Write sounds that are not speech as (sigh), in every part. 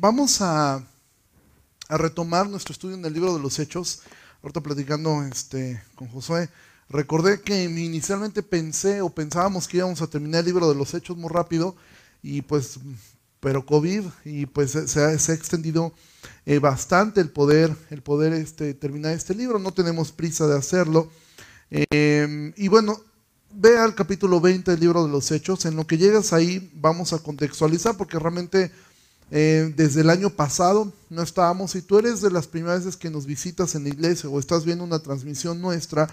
vamos a, retomar nuestro estudio en el libro de los Hechos. Ahorita platicando este, con Josué, recordé que inicialmente pensé o pensábamos que íbamos a terminar el libro de los Hechos muy rápido y pues, pero COVID y pues se ha, extendido eh, bastante el poder, el poder este, terminar este libro. No tenemos prisa de hacerlo. Eh, y bueno, ve al capítulo 20 del libro de los Hechos. En lo que llegas ahí vamos a contextualizar porque realmente eh, desde el año pasado no estábamos. Si tú eres de las primeras veces que nos visitas en la iglesia o estás viendo una transmisión nuestra,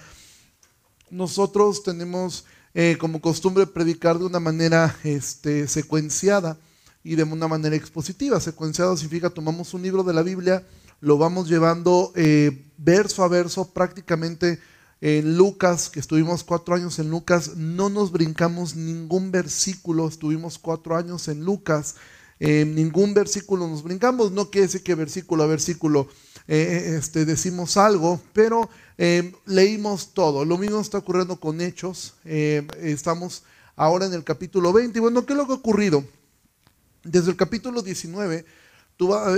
nosotros tenemos eh, como costumbre predicar de una manera este, secuenciada y de una manera expositiva. Secuenciado significa tomamos un libro de la Biblia, lo vamos llevando eh, verso a verso prácticamente en Lucas, que estuvimos cuatro años en Lucas, no nos brincamos ningún versículo, estuvimos cuatro años en Lucas, eh, ningún versículo nos brincamos, no quiere decir que versículo a versículo eh, este, decimos algo, pero eh, leímos todo. Lo mismo está ocurriendo con Hechos, estamos ahora en el capítulo 20, y bueno, ¿qué es lo que ha ocurrido? Desde el capítulo 19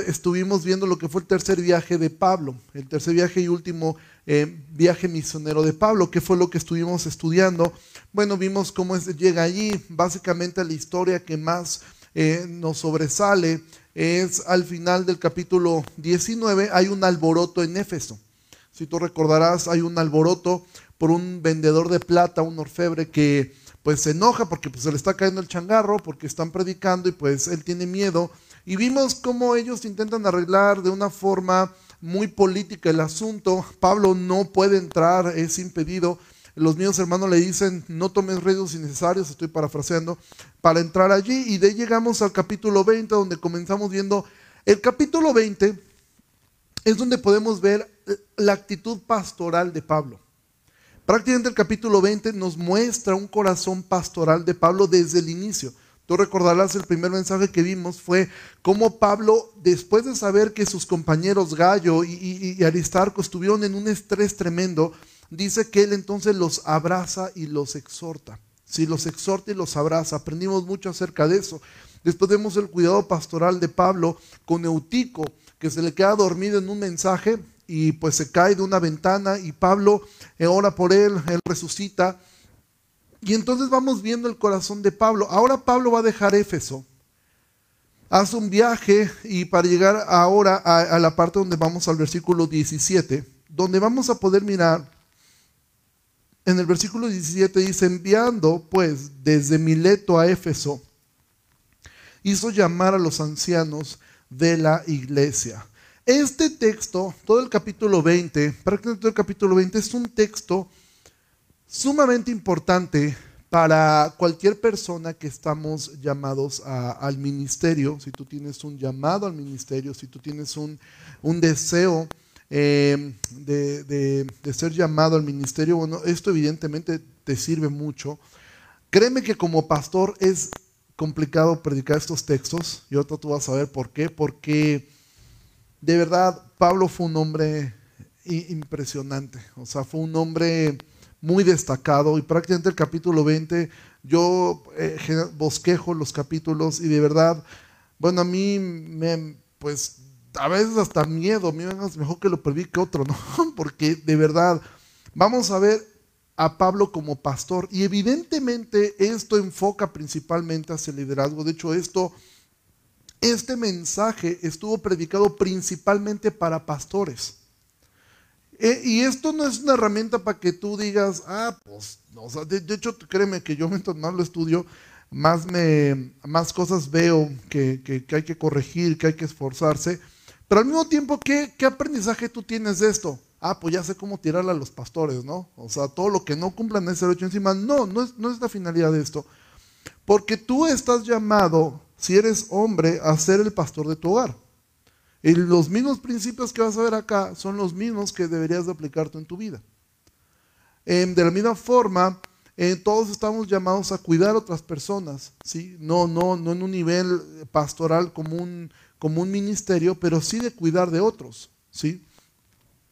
estuvimos viendo lo que fue el tercer viaje de Pablo, el tercer viaje y último eh, viaje misionero de Pablo, que fue lo que estuvimos estudiando. Bueno, vimos cómo llega allí, básicamente la historia que más eh, nos sobresale es al final del capítulo 19, hay un alboroto en Éfeso. Si tú recordarás, hay un alboroto por un vendedor de plata, un orfebre que pues se enoja porque pues, se le está cayendo el changarro, porque están predicando y pues él tiene miedo y vimos cómo ellos intentan arreglar de una forma muy política el asunto. Pablo no puede entrar, es impedido. Los míos hermanos le dicen, no tomes riesgos innecesarios, estoy parafraseando, para entrar allí. Y de ahí llegamos al capítulo 20, donde comenzamos viendo, el capítulo 20 es donde podemos ver la actitud pastoral de Pablo. Prácticamente el capítulo 20 nos muestra un corazón pastoral de Pablo desde el inicio. Tú recordarás el primer mensaje que vimos fue cómo Pablo, después de saber que sus compañeros Gallo y, Aristarco estuvieron en un estrés tremendo, dice que él entonces los abraza y los exhorta. Si los exhorta y los abraza, aprendimos mucho acerca de eso. Después vemos el cuidado pastoral de Pablo con Eutico, que se le queda dormido en un mensaje y pues se cae de una ventana y Pablo ora por él, él resucita y entonces vamos viendo el corazón de Pablo. Ahora Pablo va a dejar Éfeso. Hace un viaje y para llegar ahora a, la parte donde vamos al versículo 17, donde vamos a poder mirar, en el versículo 17 dice, enviando pues desde Mileto a Éfeso, hizo llamar a los ancianos de la iglesia. Este texto, todo el capítulo 20, prácticamente todo el capítulo 20 es un texto sumamente importante para cualquier persona que estamos llamados al ministerio, si tú tienes un llamado al ministerio, si tú tienes un, deseo eh, de, ser llamado al ministerio, bueno, esto evidentemente te sirve mucho. Créeme que como pastor es complicado predicar estos textos, y ahora tú vas a ver por qué, porque de verdad Pablo fue un hombre impresionante, o sea, fue un hombre muy destacado y prácticamente el capítulo 20 yo eh, bosquejo los capítulos y de verdad, bueno, a mí me, pues a veces hasta miedo, me mejor que lo perdí que otro, ¿no? (laughs) Porque de verdad, vamos a ver a Pablo como pastor y evidentemente esto enfoca principalmente hacia el liderazgo, de hecho esto, este mensaje estuvo predicado principalmente para pastores. Eh, y esto no es una herramienta para que tú digas, ah, pues, no, de, hecho, créeme que yo mientras más lo estudio, más, me, más cosas veo que, que, hay que corregir, que hay que esforzarse. Pero al mismo tiempo, ¿qué, ¿qué aprendizaje tú tienes de esto? Ah, pues ya sé cómo tirarle a los pastores, ¿no? O sea, todo lo que no cumplan ese derecho encima. No, no es, no es la finalidad de esto. Porque tú estás llamado, si eres hombre, a ser el pastor de tu hogar. Y los mismos principios que vas a ver acá son los mismos que deberías de aplicarte en tu vida. de la misma forma, eh, todos estamos llamados a cuidar a otras personas, ¿sí? No, no, no en un nivel pastoral como un, como un ministerio, pero sí de cuidar de otros, ¿sí?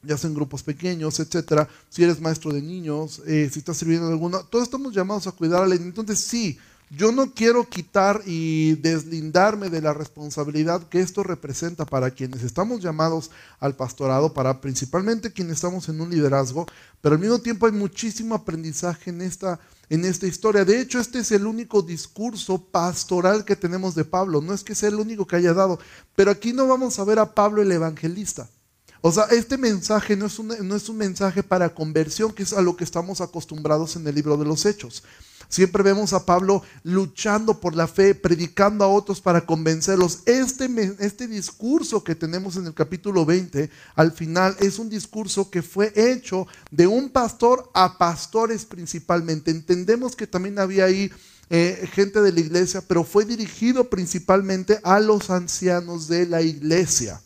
ya sea en grupos pequeños, etcétera, si eres maestro de niños, eh, si estás sirviendo en alguno, todos estamos llamados a cuidar a alguien. Entonces sí, yo no quiero quitar y deslindarme de la responsabilidad que esto representa para quienes estamos llamados al pastorado, para principalmente quienes estamos en un liderazgo, pero al mismo tiempo hay muchísimo aprendizaje en esta, en esta historia. De hecho, este es el único discurso pastoral que tenemos de Pablo. No es que sea el único que haya dado, pero aquí no vamos a ver a Pablo el evangelista. O sea, este mensaje no es, un, no es un mensaje para conversión, que es a lo que estamos acostumbrados en el libro de los Hechos. Siempre vemos a Pablo luchando por la fe, predicando a otros para convencerlos. Este, este discurso que tenemos en el capítulo 20, al final, es un discurso que fue hecho de un pastor a pastores principalmente. Entendemos que también había ahí eh, gente de la iglesia, pero fue dirigido principalmente a los ancianos de la iglesia.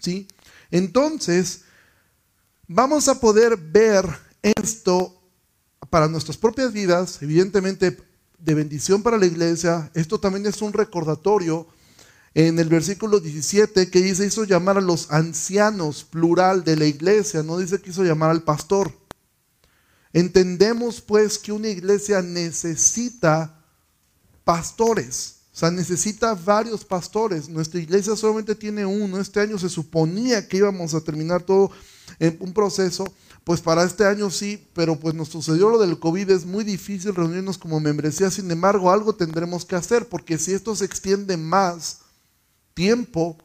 ¿Sí? Entonces, vamos a poder ver esto para nuestras propias vidas, evidentemente de bendición para la iglesia. Esto también es un recordatorio en el versículo 17 que dice hizo llamar a los ancianos, plural de la iglesia, no dice que hizo llamar al pastor. Entendemos pues que una iglesia necesita pastores, o sea, necesita varios pastores. Nuestra iglesia solamente tiene uno. Este año se suponía que íbamos a terminar todo en un proceso pues para este año sí, pero pues nos sucedió lo del COVID, es muy difícil reunirnos como membresía, sin embargo algo tendremos que hacer, porque si esto se extiende más tiempo,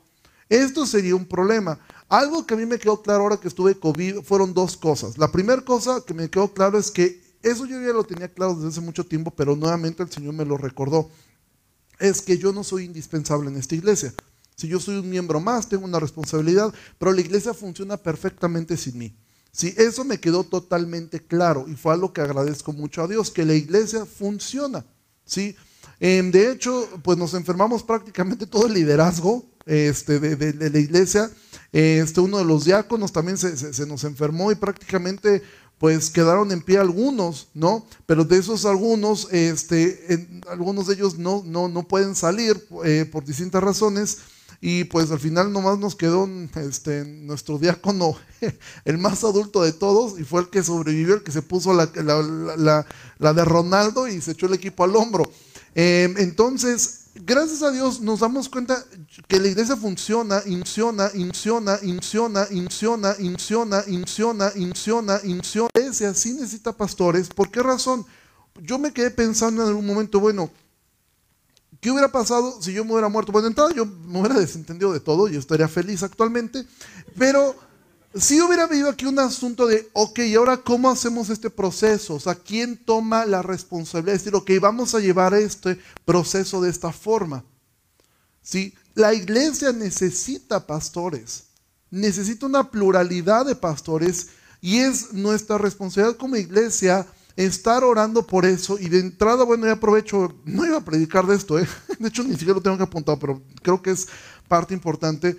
esto sería un problema. Algo que a mí me quedó claro ahora que estuve COVID fueron dos cosas. La primera cosa que me quedó claro es que eso yo ya lo tenía claro desde hace mucho tiempo, pero nuevamente el Señor me lo recordó. Es que yo no soy indispensable en esta iglesia. Si yo soy un miembro más, tengo una responsabilidad, pero la iglesia funciona perfectamente sin mí. Sí, eso me quedó totalmente claro y fue algo que agradezco mucho a Dios, que la iglesia funciona. ¿sí? Em, de hecho, pues nos enfermamos prácticamente todo el liderazgo este, de, la iglesia. Este, uno de los diáconos también se, nos enfermó y prácticamente pues quedaron en pie algunos, ¿no? Pero de esos algunos, este, algunos de ellos no, no, no pueden salir eh, por distintas razones. Y pues al final nomás nos quedó este, nuestro diácono, (laughs) el más adulto de todos, y fue el que sobrevivió, el que se puso la, de Ronaldo y se echó el equipo al hombro. Em, entonces, gracias a Dios nos damos cuenta que la iglesia funciona, inciona, inciona, inciona, inciona, inciona, inciona, inciona, inciona. Iglesia sí necesita pastores. ¿Por qué razón? Yo me quedé pensando en algún momento, bueno, ¿Qué hubiera pasado si yo me hubiera muerto? Bueno, entonces yo me hubiera desentendido de todo, yo estaría feliz actualmente, pero si hubiera habido aquí un asunto de, ok, ¿y ahora cómo hacemos este proceso? O sea, ¿quién toma la responsabilidad de decir, ok, vamos a llevar este proceso de esta forma? ¿Sí? La iglesia necesita pastores, necesita una pluralidad de pastores y es nuestra responsabilidad como iglesia estar orando por eso y de entrada, bueno, ya aprovecho, no iba a predicar de esto, ¿eh? (laughs) de hecho ni siquiera lo tengo que apuntar, pero creo que es parte importante.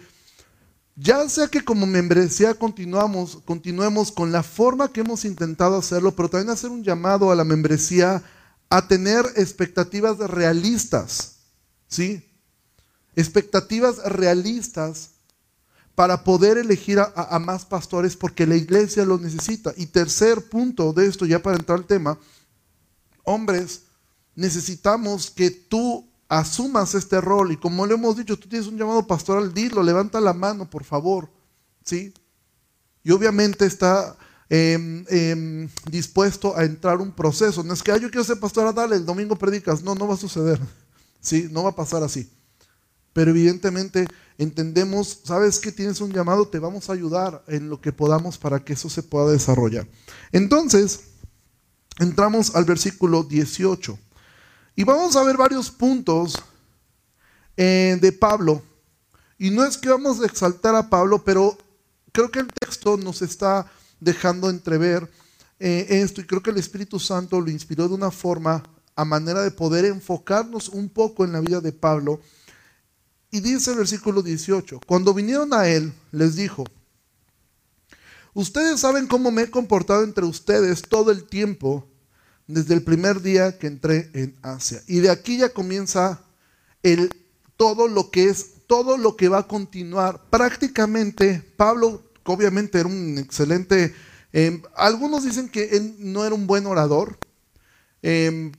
Ya sea que como membresía continuamos, continuemos con la forma que hemos intentado hacerlo, pero también hacer un llamado a la membresía a tener expectativas realistas, ¿sí? Expectativas realistas para poder elegir a, más pastores porque la iglesia lo necesita. Y tercer punto de esto, ya para entrar al tema, hombres, necesitamos que tú asumas este rol y como le hemos dicho, tú tienes un llamado pastoral, dilo, levanta la mano, por favor, ¿sí? Y obviamente está em, em, dispuesto a entrar un proceso. No es que, yo quiero ser pastora, dale, el domingo predicas. No, no va a suceder, (laughs) ¿sí? No va a pasar así. Pero evidentemente entendemos, sabes que tienes un llamado, te vamos a ayudar en lo que podamos para que eso se pueda desarrollar. Entonces, entramos al versículo 18 y vamos a ver varios puntos eh, de Pablo. Y no es que vamos a exaltar a Pablo, pero creo que el texto nos está dejando entrever eh, esto y creo que el Espíritu Santo lo inspiró de una forma a manera de poder enfocarnos un poco en la vida de Pablo y dice el versículo 18, cuando vinieron a él, les dijo, ustedes saben cómo me he comportado entre ustedes todo el tiempo desde el primer día que entré en Asia. Y de aquí ya comienza el, todo lo que es, todo lo que va a continuar. Prácticamente, Pablo obviamente era un excelente, em, algunos dicen que él no era un buen orador, em,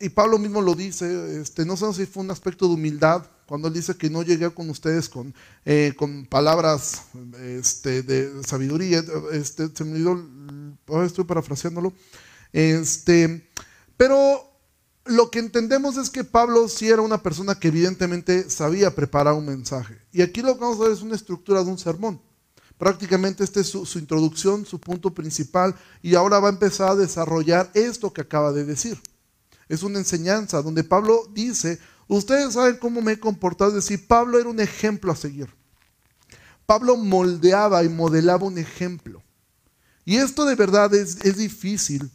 y Pablo mismo lo dice, este, no sé si fue un aspecto de humildad, cuando él dice que no llegué con ustedes con, eh, con palabras este, de sabiduría, este, se me olvidó, estoy parafraseándolo, este, pero lo que entendemos es que Pablo sí era una persona que evidentemente sabía preparar un mensaje. Y aquí lo que vamos a ver es una estructura de un sermón. Prácticamente esta es su, su, introducción, su punto principal, y ahora va a empezar a desarrollar esto que acaba de decir. Es una enseñanza donde Pablo dice, ustedes saben cómo me he comportado, es decir, Pablo era un ejemplo a seguir. Pablo moldeaba y modelaba un ejemplo. Y esto de verdad es, difícil,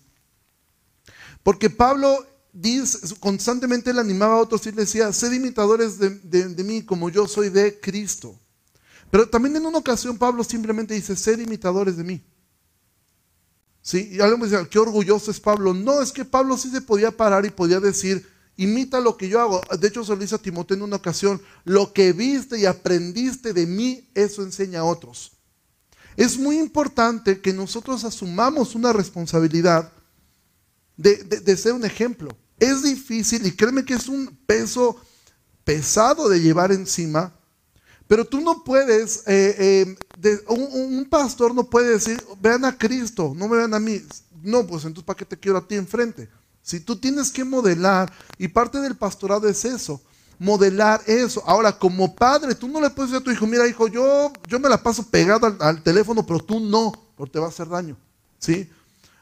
porque Pablo dice, constantemente le animaba a otros y le decía, sed imitadores de, mí como yo soy de Cristo. Pero también en una ocasión Pablo simplemente dice, sed imitadores de mí. ¿Sí? Y alguien me dice, qué orgulloso es Pablo. No, es que Pablo sí se podía parar y podía decir, imita lo que yo hago. De hecho, se lo dice a Timoteo en una ocasión, lo que viste y aprendiste de mí, eso enseña a otros. Es muy importante que nosotros asumamos una responsabilidad de, de ser un ejemplo. Es difícil y créeme que es un peso pesado de llevar encima, pero tú no puedes, eh, eh, un, pastor no puede decir, vean a Cristo, no me vean a mí. No, pues entonces ¿para qué te quiero a ti enfrente? Si tú tienes que modelar, y parte del pastorado es eso, modelar eso. Ahora, como padre, tú no le puedes decir a tu hijo, mira hijo, yo, yo me la paso pegado al, teléfono, pero tú no, porque te va a hacer daño. ¿Sí?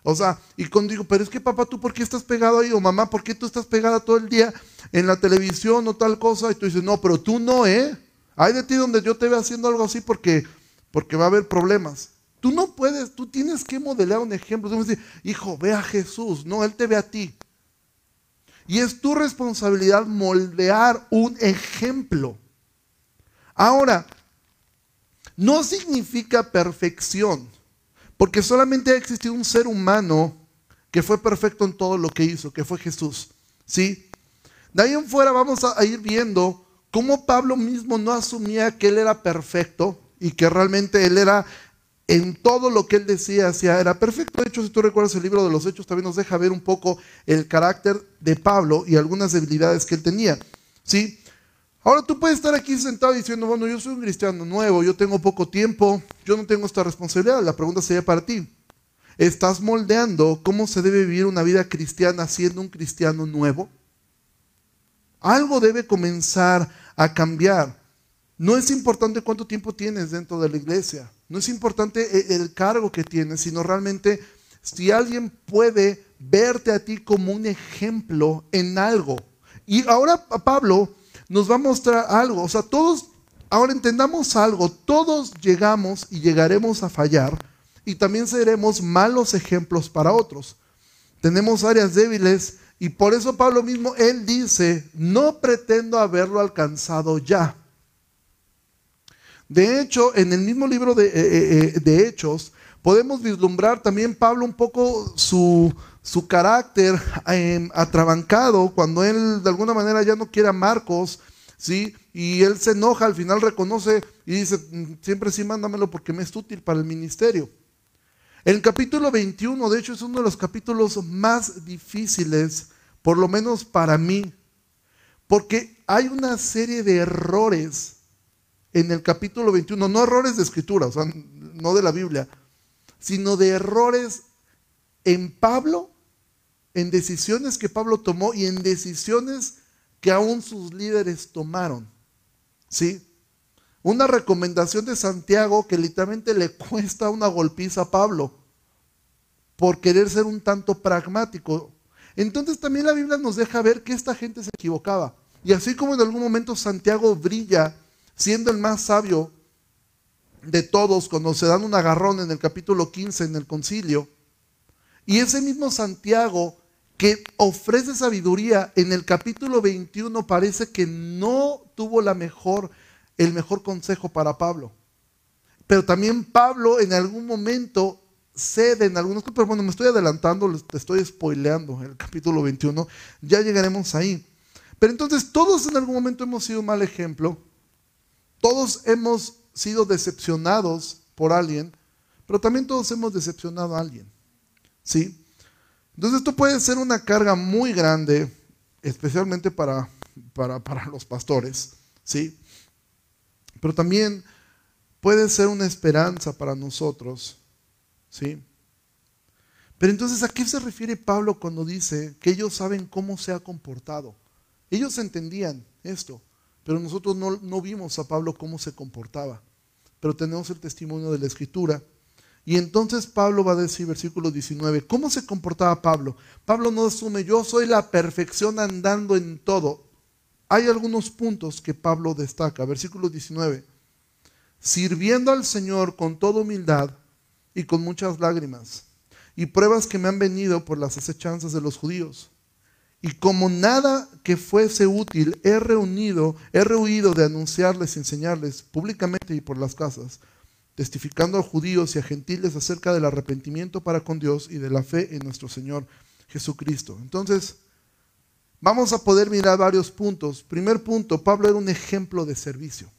O sea, y cuando digo, pero es que papá, ¿tú por qué estás pegado ahí? O mamá, ¿por qué tú estás pegada todo el día en la televisión o tal cosa? Y tú dices, no, pero tú no, ¿eh? Hay de ti donde yo te vea haciendo algo así porque, porque va a haber problemas. Tú no puedes, tú tienes que modelar un ejemplo. Tú decir, hijo, ve a Jesús. No, Él te ve a ti. Y es tu responsabilidad moldear un ejemplo. Ahora, no significa perfección. Porque solamente ha existido un ser humano que fue perfecto en todo lo que hizo, que fue Jesús. ¿Sí? De ahí en fuera vamos a ir viendo cómo Pablo mismo no asumía que él era perfecto y que realmente él era en todo lo que él decía hacia era perfecto. De hecho, si tú recuerdas el libro de los Hechos, también nos deja ver un poco el carácter de Pablo y algunas debilidades que él tenía. ¿Sí? Ahora tú puedes estar aquí sentado diciendo, bueno, yo soy un cristiano nuevo, yo tengo poco tiempo, yo no tengo esta responsabilidad. La pregunta sería para ti. ¿Estás moldeando cómo se debe vivir una vida cristiana siendo un cristiano nuevo? Algo debe comenzar a cambiar. No es importante cuánto tiempo tienes dentro de la iglesia, no es importante el cargo que tienes, sino realmente si alguien puede verte a ti como un ejemplo en algo. Y ahora Pablo nos va a mostrar algo. O sea, todos, ahora entendamos algo, todos llegamos y llegaremos a fallar y también seremos malos ejemplos para otros. Tenemos áreas débiles y por eso Pablo mismo, él dice, no pretendo haberlo alcanzado ya. De hecho, en el mismo libro de, eh, eh, eh, de Hechos, podemos vislumbrar también Pablo un poco su, su carácter eh, atrabancado cuando él de alguna manera ya no quiere a Marcos, ¿sí? Y él se enoja, al final reconoce y dice, mm, siempre sí mándamelo porque me es útil para el ministerio. El capítulo 21, de hecho, es uno de los capítulos más difíciles, por lo menos para mí, porque hay una serie de errores en el capítulo 21, no errores de escritura, o sea, no de la Biblia, sino de errores en Pablo, en decisiones que Pablo tomó y en decisiones que aún sus líderes tomaron. ¿Sí? Una recomendación de Santiago que literalmente le cuesta una golpiza a Pablo por querer ser un tanto pragmático. Entonces también la Biblia nos deja ver que esta gente se equivocaba. Y así como en algún momento Santiago brilla siendo el más sabio de todos cuando se dan un agarrón en el capítulo 15 en el concilio, y ese mismo Santiago que ofrece sabiduría en el capítulo 21 parece que no tuvo la mejor, el mejor consejo para Pablo. Pero también Pablo en algún momento cede en algunos, pero bueno, me estoy adelantando, te estoy spoileando el capítulo 21, ya llegaremos ahí. Pero entonces todos en algún momento hemos sido un mal ejemplo, todos hemos sido decepcionados por alguien, pero también todos hemos decepcionado a alguien. ¿Sí? Entonces esto puede ser una carga muy grande especialmente para, para, para los pastores, ¿sí? Pero también puede ser una esperanza para nosotros, ¿sí? Pero entonces, ¿a qué se refiere Pablo cuando dice que ellos saben cómo se ha comportado? Ellos entendían esto, pero nosotros no, no vimos a Pablo cómo se comportaba. Pero tenemos el testimonio de la Escritura. Y entonces Pablo va a decir, versículo 19, ¿cómo se comportaba Pablo? Pablo no asume, yo soy la perfección andando en todo. Hay algunos puntos que Pablo destaca. Versículo 19, sirviendo al Señor con toda humildad y con muchas lágrimas, y pruebas que me han venido por las acechanzas de los judíos. Y como nada que fuese útil, he reunido, he rehuido de anunciarles y enseñarles públicamente y por las casas testificando a judíos y a gentiles acerca del arrepentimiento para con Dios y de la fe en nuestro Señor Jesucristo. Entonces, vamos a poder mirar varios puntos. Primer punto, Pablo era un ejemplo de servicio.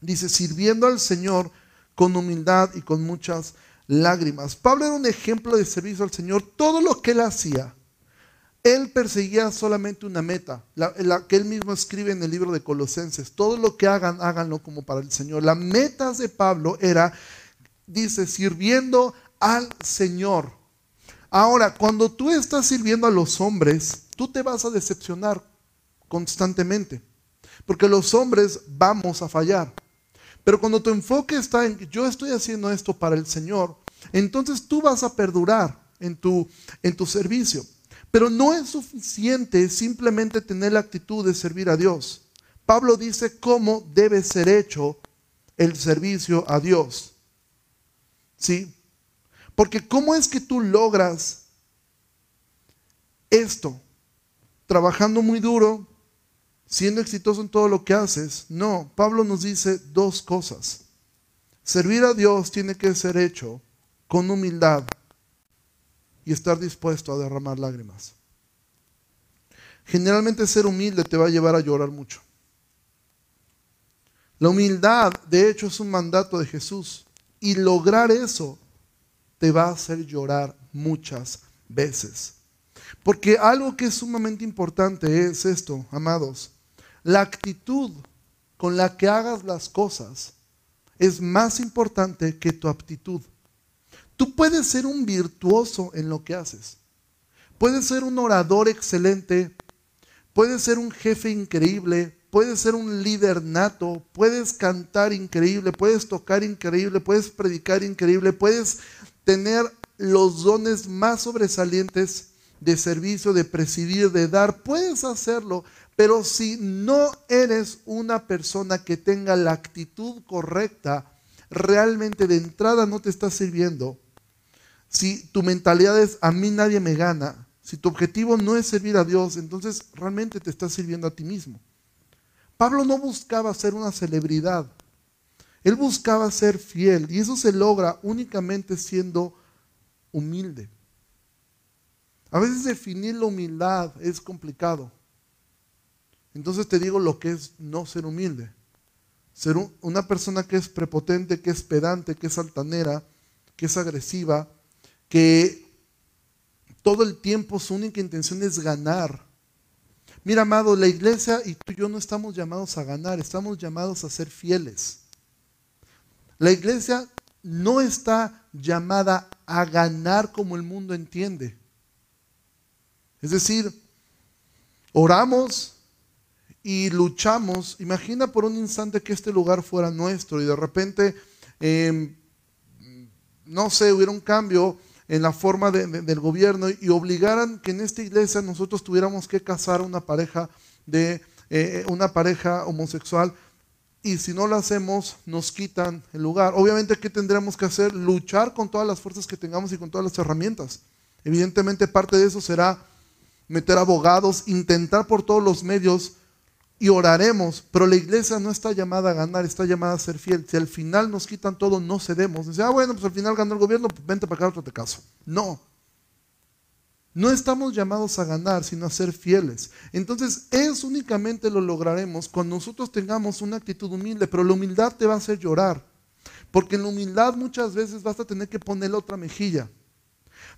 Dice, sirviendo al Señor con humildad y con muchas lágrimas. Pablo era un ejemplo de servicio al Señor. Todo lo que él hacía, él perseguía solamente una meta, la, que él mismo escribe en el libro de Colosenses. Todo lo que hagan, háganlo como para el Señor. La meta de Pablo era, dice, sirviendo al Señor. Ahora, cuando tú estás sirviendo a los hombres, tú te vas a decepcionar constantemente. Porque los hombres vamos a fallar. Pero cuando tu enfoque está en yo estoy haciendo esto para el Señor, entonces tú vas a perdurar en tu, en tu servicio. Pero no es suficiente simplemente tener la actitud de servir a Dios. Pablo dice cómo debe ser hecho el servicio a Dios. ¿Sí? Porque ¿cómo es que tú logras esto? Trabajando muy duro, siendo exitoso en todo lo que haces. No, Pablo nos dice dos cosas. Servir a Dios tiene que ser hecho con humildad y estar dispuesto a derramar lágrimas. Generalmente ser humilde te va a llevar a llorar mucho. La humildad, de hecho, es un mandato de Jesús. Y lograr eso te va a hacer llorar muchas veces. Porque algo que es sumamente importante es esto, amados. La actitud con la que hagas las cosas es más importante que tu aptitud. Tú puedes ser un virtuoso en lo que haces. Puedes ser un orador excelente. Puedes ser un jefe increíble. Puedes ser un líder nato. Puedes cantar increíble. Puedes tocar increíble. Puedes predicar increíble. Puedes tener los dones más sobresalientes de servicio, de presidir, de dar. Puedes hacerlo. Pero si no eres una persona que tenga la actitud correcta, realmente de entrada no te está sirviendo si tu mentalidad es a mí nadie me gana, si tu objetivo no es servir a Dios, entonces realmente te estás sirviendo a ti mismo. Pablo no buscaba ser una celebridad, él buscaba ser fiel y eso se logra únicamente siendo humilde. A veces definir la humildad es complicado. Entonces te digo lo que es no ser humilde. Ser una persona que es prepotente, que es pedante, que es altanera, que es agresiva, que todo el tiempo su única intención es ganar. Mira, amado, la iglesia y tú y yo no estamos llamados a ganar, estamos llamados a ser fieles. La iglesia no está llamada a ganar como el mundo entiende. Es decir, oramos y luchamos. Imagina por un instante que este lugar fuera nuestro y de repente, em, no sé, hubiera un cambio en la forma del gobierno y obligaran que en esta iglesia nosotros tuviéramos que casar una pareja de eh, una pareja homosexual y si no lo hacemos nos quitan el lugar. Obviamente, ¿qué tendremos que hacer? Luchar con todas las fuerzas que tengamos y con todas las herramientas. Evidentemente, parte de eso será meter abogados, intentar por todos los medios y oraremos, pero la iglesia no está llamada a ganar, está llamada a ser fiel. Si al final nos quitan todo, no cedemos. Dice, ah, bueno, pues al final ganó el gobierno, pues vente para acá, otro te caso. No. No estamos llamados a ganar, sino a ser fieles. Entonces, eso únicamente lo lograremos cuando nosotros tengamos una actitud humilde, pero la humildad te va a hacer llorar. Porque en la humildad muchas veces vas a tener que ponerle otra mejilla.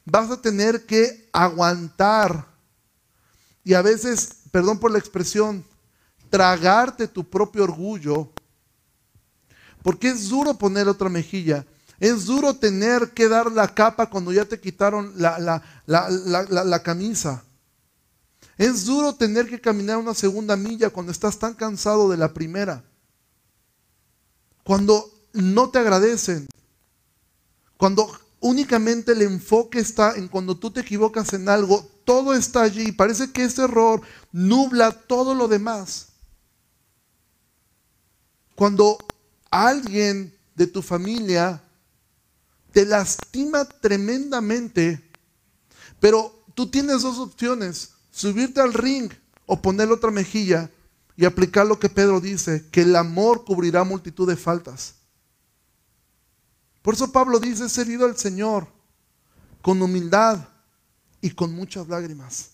Vas a tener que aguantar y a veces, perdón por la expresión, tragarte tu propio orgullo, porque es duro poner otra mejilla. Es duro tener que dar la capa cuando ya te quitaron la, la, camisa. Es duro tener que caminar una segunda milla cuando estás tan cansado de la primera. Cuando no te agradecen. Cuando únicamente el enfoque está en cuando tú te equivocas en algo, todo está allí. Parece que ese error nubla todo lo demás. Cuando alguien de tu familia te lastima tremendamente, pero tú tienes dos opciones, subirte al ring o poner otra mejilla y aplicar lo que Pedro dice, que el amor cubrirá multitud de faltas. Por eso Pablo dice, servido al Señor con humildad y con muchas lágrimas.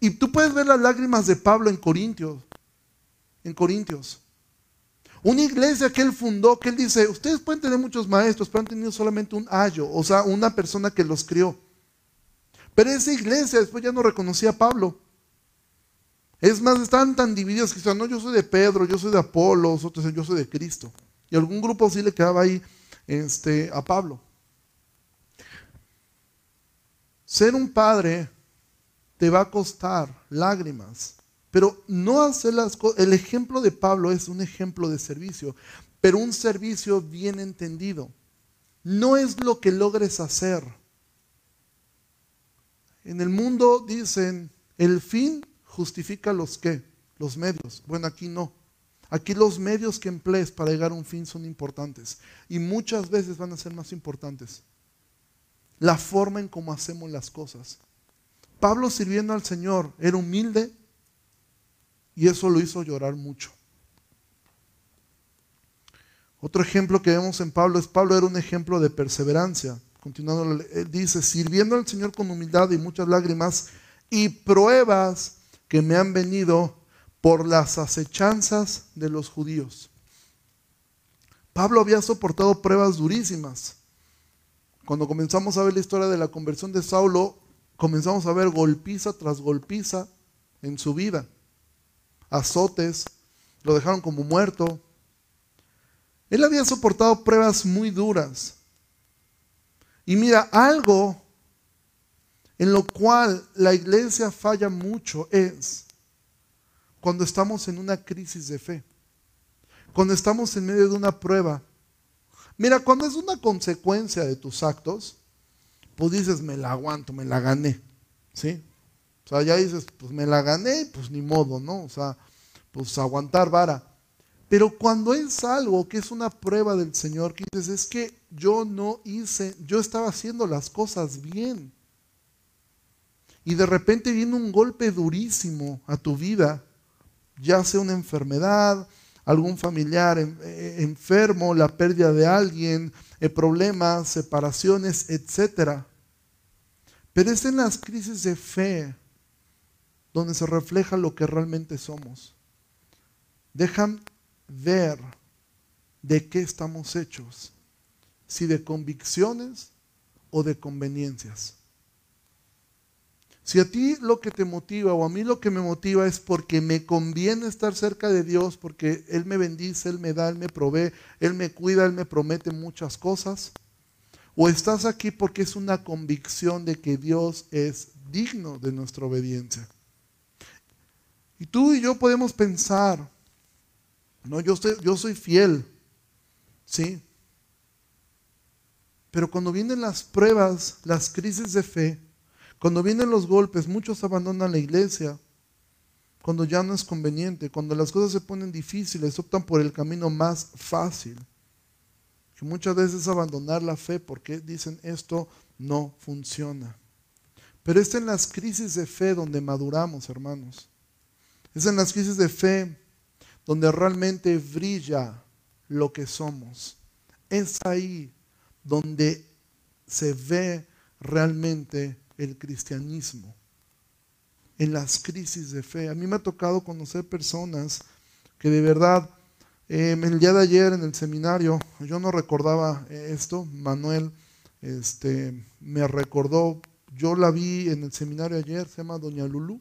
Y tú puedes ver las lágrimas de Pablo en Corintios, en Corintios. Una iglesia que él fundó, que él dice, ustedes pueden tener muchos maestros, pero han tenido solamente un ayo, o sea, una persona que los crió. Pero esa iglesia después ya no reconocía a Pablo. Es más, estaban tan divididos que decían, no, yo soy de Pedro, yo soy de Apolo, otros yo soy de Cristo. Y algún grupo sí le quedaba ahí este, a Pablo. Ser un padre te va a costar lágrimas, pero no hacer las cosas. El ejemplo de Pablo es un ejemplo de servicio, pero un servicio bien entendido. No es lo que logres hacer. En el mundo dicen, el fin justifica los qué, los medios. Bueno, aquí no. Aquí los medios que emplees para llegar a un fin son importantes y muchas veces van a ser más importantes. La forma en cómo hacemos las cosas. Pablo sirviendo al Señor era humilde, y eso lo hizo llorar mucho. Otro ejemplo que vemos en Pablo es Pablo era un ejemplo de perseverancia. Continuando, él dice, sirviendo al Señor con humildad y muchas lágrimas y pruebas que me han venido por las acechanzas de los judíos. Pablo había soportado pruebas durísimas. Cuando comenzamos a ver la historia de la conversión de Saulo, comenzamos a ver golpiza tras golpiza en su vida azotes, lo dejaron como muerto. Él había soportado pruebas muy duras. Y mira, algo en lo cual la iglesia falla mucho es cuando estamos en una crisis de fe, cuando estamos en medio de una prueba. Mira, cuando es una consecuencia de tus actos, pues dices, me la aguanto, me la gané. ¿Sí? O sea, ya dices, pues me la gané, pues ni modo, ¿no? O sea, pues aguantar vara. Pero cuando es algo que es una prueba del Señor, que dices, es que yo no hice, yo estaba haciendo las cosas bien. Y de repente viene un golpe durísimo a tu vida, ya sea una enfermedad, algún familiar eh, enfermo, la pérdida de alguien, eh, problemas, separaciones, etc. Pero es en las crisis de fe donde se refleja lo que realmente somos. Dejan ver de qué estamos hechos, si de convicciones o de conveniencias. Si a ti lo que te motiva o a mí lo que me motiva es porque me conviene estar cerca de Dios, porque Él me bendice, Él me da, Él me provee, Él me cuida, Él me promete muchas cosas, o estás aquí porque es una convicción de que Dios es digno de nuestra obediencia. Y tú y yo podemos pensar, no, yo, soy fiel, ¿sí? Pero cuando vienen las pruebas, las crisis de fe, cuando vienen los golpes, muchos abandonan la iglesia, cuando ya no es conveniente, cuando las cosas se ponen difíciles, optan por el camino más fácil, que muchas veces es abandonar la fe porque dicen esto no funciona. Pero es en las crisis de fe donde maduramos, hermanos. Es en las crisis de fe donde realmente brilla lo que somos. Es ahí donde se ve realmente el cristianismo. En las crisis de fe. A mí me ha tocado conocer personas que de verdad, em, el día de ayer en el seminario, yo no recordaba esto, Manuel este, me recordó, yo la vi en el seminario ayer, se llama Doña Lulú,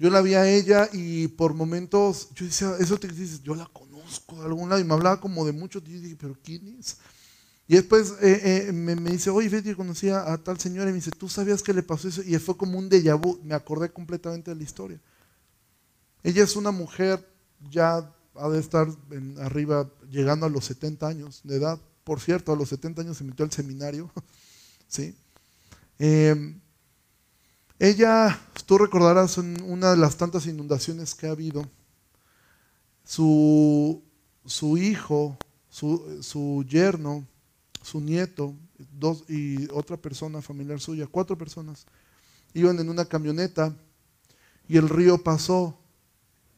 Yo la vi a ella y por momentos yo decía, eso te dices, yo la conozco de algún lado y me hablaba como de mucho. Y yo dije, pero ¿quién es? Y después eh, eh, me, dice, oye, Betty, conocía a tal señora y me dice, ¿tú sabías que le pasó eso? Y fue como un déjà vu, me acordé completamente de la historia. Ella es una mujer ya ha de estar arriba, llegando a los 70 años de edad. Por cierto, a los 70 años se metió al seminario. (laughs) ¿sí? Eh, ella, tú recordarás en una de las tantas inundaciones que ha habido, su, su hijo, su, su, yerno, su nieto dos, y otra persona familiar suya, cuatro personas, iban en una camioneta y el río pasó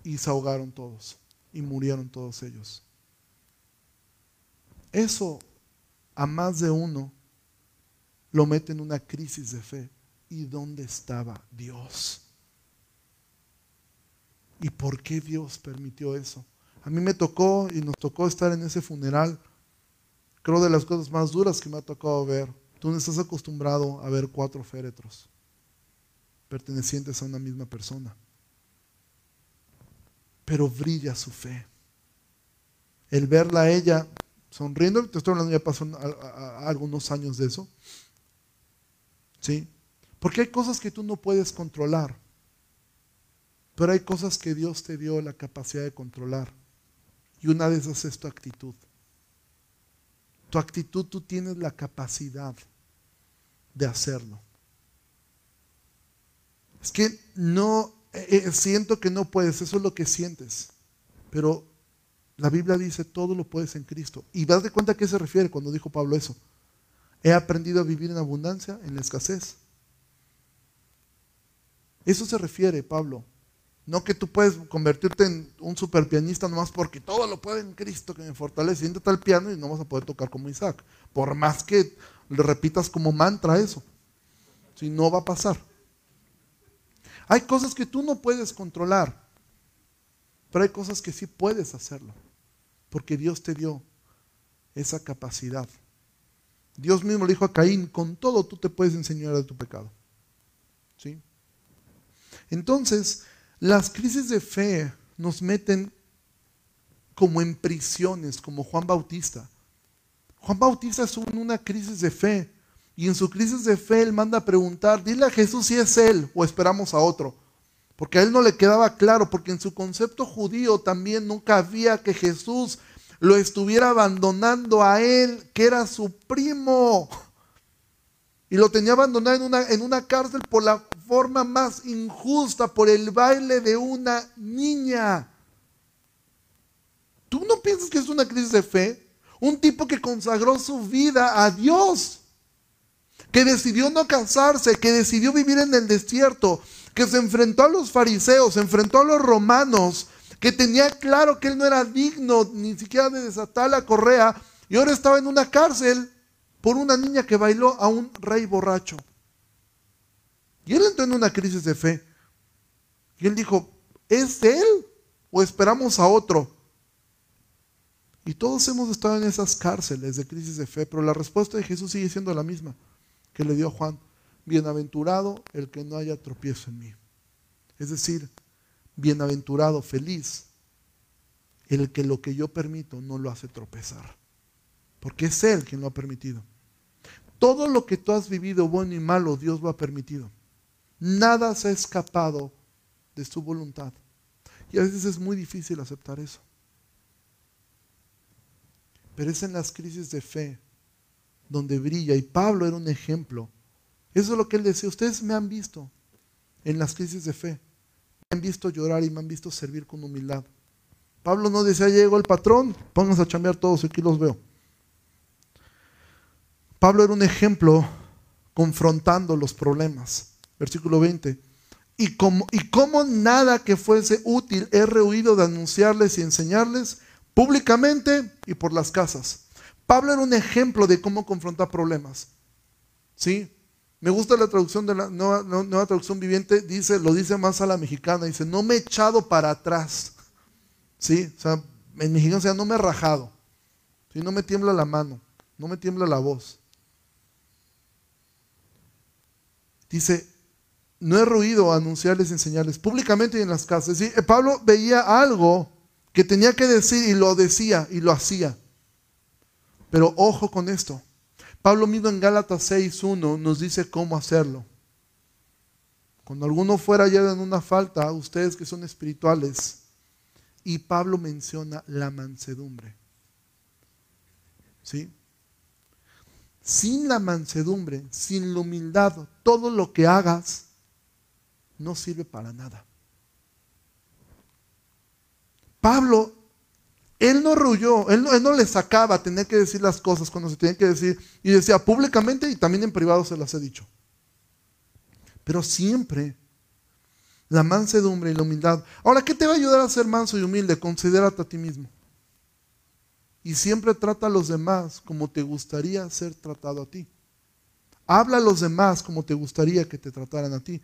y se ahogaron todos y murieron todos ellos. Eso a más de uno lo mete en una crisis de fe ¿Y dónde estaba Dios? ¿Y por qué Dios permitió eso? A mí me tocó y nos tocó estar en ese funeral. Creo de las cosas más duras que me ha tocado ver. Tú no estás acostumbrado a ver cuatro féretros pertenecientes a una misma persona. Pero brilla su fe. El verla a ella sonriendo, te estoy hablando, ya pasó algunos años de eso. ¿Sí? Porque hay cosas que tú no puedes controlar, pero hay cosas que Dios te dio la capacidad de controlar. Y una de esas es tu actitud. Tu actitud tú tienes la capacidad de hacerlo. Es que no, eh, eh, siento que no puedes, eso es lo que sientes. Pero la Biblia dice, todo lo puedes en Cristo. Y das de cuenta a qué se refiere cuando dijo Pablo eso. He aprendido a vivir en abundancia, en la escasez. Eso se refiere, Pablo. No que tú puedes convertirte en un super pianista nomás porque todo lo puede en Cristo que me fortalece. Siéntate al piano y no vas a poder tocar como Isaac. Por más que le repitas como mantra eso. Si no va a pasar. Hay cosas que tú no puedes controlar. Pero hay cosas que sí puedes hacerlo. Porque Dios te dio esa capacidad. Dios mismo le dijo a Caín, con todo tú te puedes enseñar de tu pecado. ¿Sí? Entonces, las crisis de fe nos meten como en prisiones, como Juan Bautista. Juan Bautista es una crisis de fe. Y en su crisis de fe él manda a preguntar, dile a Jesús si es él o esperamos a otro. Porque a él no le quedaba claro, porque en su concepto judío también nunca había que Jesús lo estuviera abandonando a él, que era su primo. Y lo tenía abandonado en una, en una cárcel por la forma más injusta por el baile de una niña. ¿Tú no piensas que es una crisis de fe? Un tipo que consagró su vida a Dios, que decidió no casarse, que decidió vivir en el desierto, que se enfrentó a los fariseos, se enfrentó a los romanos, que tenía claro que él no era digno ni siquiera de desatar la correa y ahora estaba en una cárcel por una niña que bailó a un rey borracho. Y él entró en una crisis de fe. Y él dijo, ¿es él o esperamos a otro? Y todos hemos estado en esas cárceles de crisis de fe, pero la respuesta de Jesús sigue siendo la misma que le dio Juan. Bienaventurado el que no haya tropiezo en mí. Es decir, bienaventurado, feliz, el que lo que yo permito no lo hace tropezar. Porque es Él quien lo ha permitido. Todo lo que tú has vivido, bueno y malo, Dios lo ha permitido. Nada se ha escapado de su voluntad. Y a veces es muy difícil aceptar eso. Pero es en las crisis de fe donde brilla. Y Pablo era un ejemplo. Eso es lo que él decía. Ustedes me han visto en las crisis de fe. Me han visto llorar y me han visto servir con humildad. Pablo no decía, llegó el patrón, pónganse a chambear todos, aquí los veo. Pablo era un ejemplo confrontando los problemas versículo 20. Y como, y como nada que fuese útil he rehuido de anunciarles y enseñarles públicamente y por las casas. Pablo era un ejemplo de cómo confrontar problemas. ¿Sí? Me gusta la traducción de la nueva, traducción viviente, dice, lo dice más a la mexicana, dice, no me he echado para atrás. ¿Sí? O sea, en mexicano sea, no me he rajado. ¿Sí? No me tiembla la mano, no me tiembla la voz. Dice, no he ruido anunciarles y enseñarles públicamente y en las casas. ¿sí? Pablo veía algo que tenía que decir y lo decía y lo hacía. Pero ojo con esto. Pablo mismo en Gálatas 6.1 nos dice cómo hacerlo. Cuando alguno fuera ya en una falta, ustedes que son espirituales, y Pablo menciona la mansedumbre. ¿Sí? Sin la mansedumbre, sin la humildad, todo lo que hagas no sirve para nada. Pablo, él no ruyó, él no, le sacaba tener que decir las cosas cuando se tenían que decir, y decía públicamente y también en privado se las he dicho. Pero siempre la mansedumbre y la humildad. Ahora, ¿qué te va a ayudar a ser manso y humilde? Considérate a ti mismo. Y siempre trata a los demás como te gustaría ser tratado a ti. Habla a los demás como te gustaría que te trataran a ti.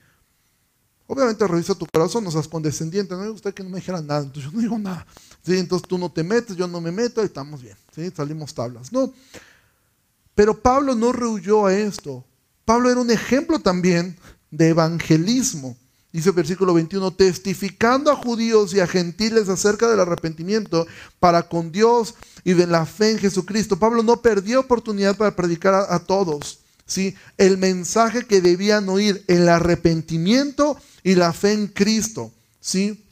Obviamente revisa tu corazón, no seas condescendiente. No me gusta que no me dijeran nada, entonces yo no digo nada. ¿Sí? Entonces tú no te metes, yo no me meto y estamos bien. ¿Sí? Salimos tablas. No. Pero Pablo no rehuyó a esto. Pablo era un ejemplo también de evangelismo. Dice el versículo 21, testificando a judíos y a gentiles acerca del arrepentimiento para con Dios y de la fe en Jesucristo. Pablo no perdió oportunidad para predicar a, todos. ¿sí? El mensaje que debían oír, el arrepentimiento y la fe en Cristo. ¿sí?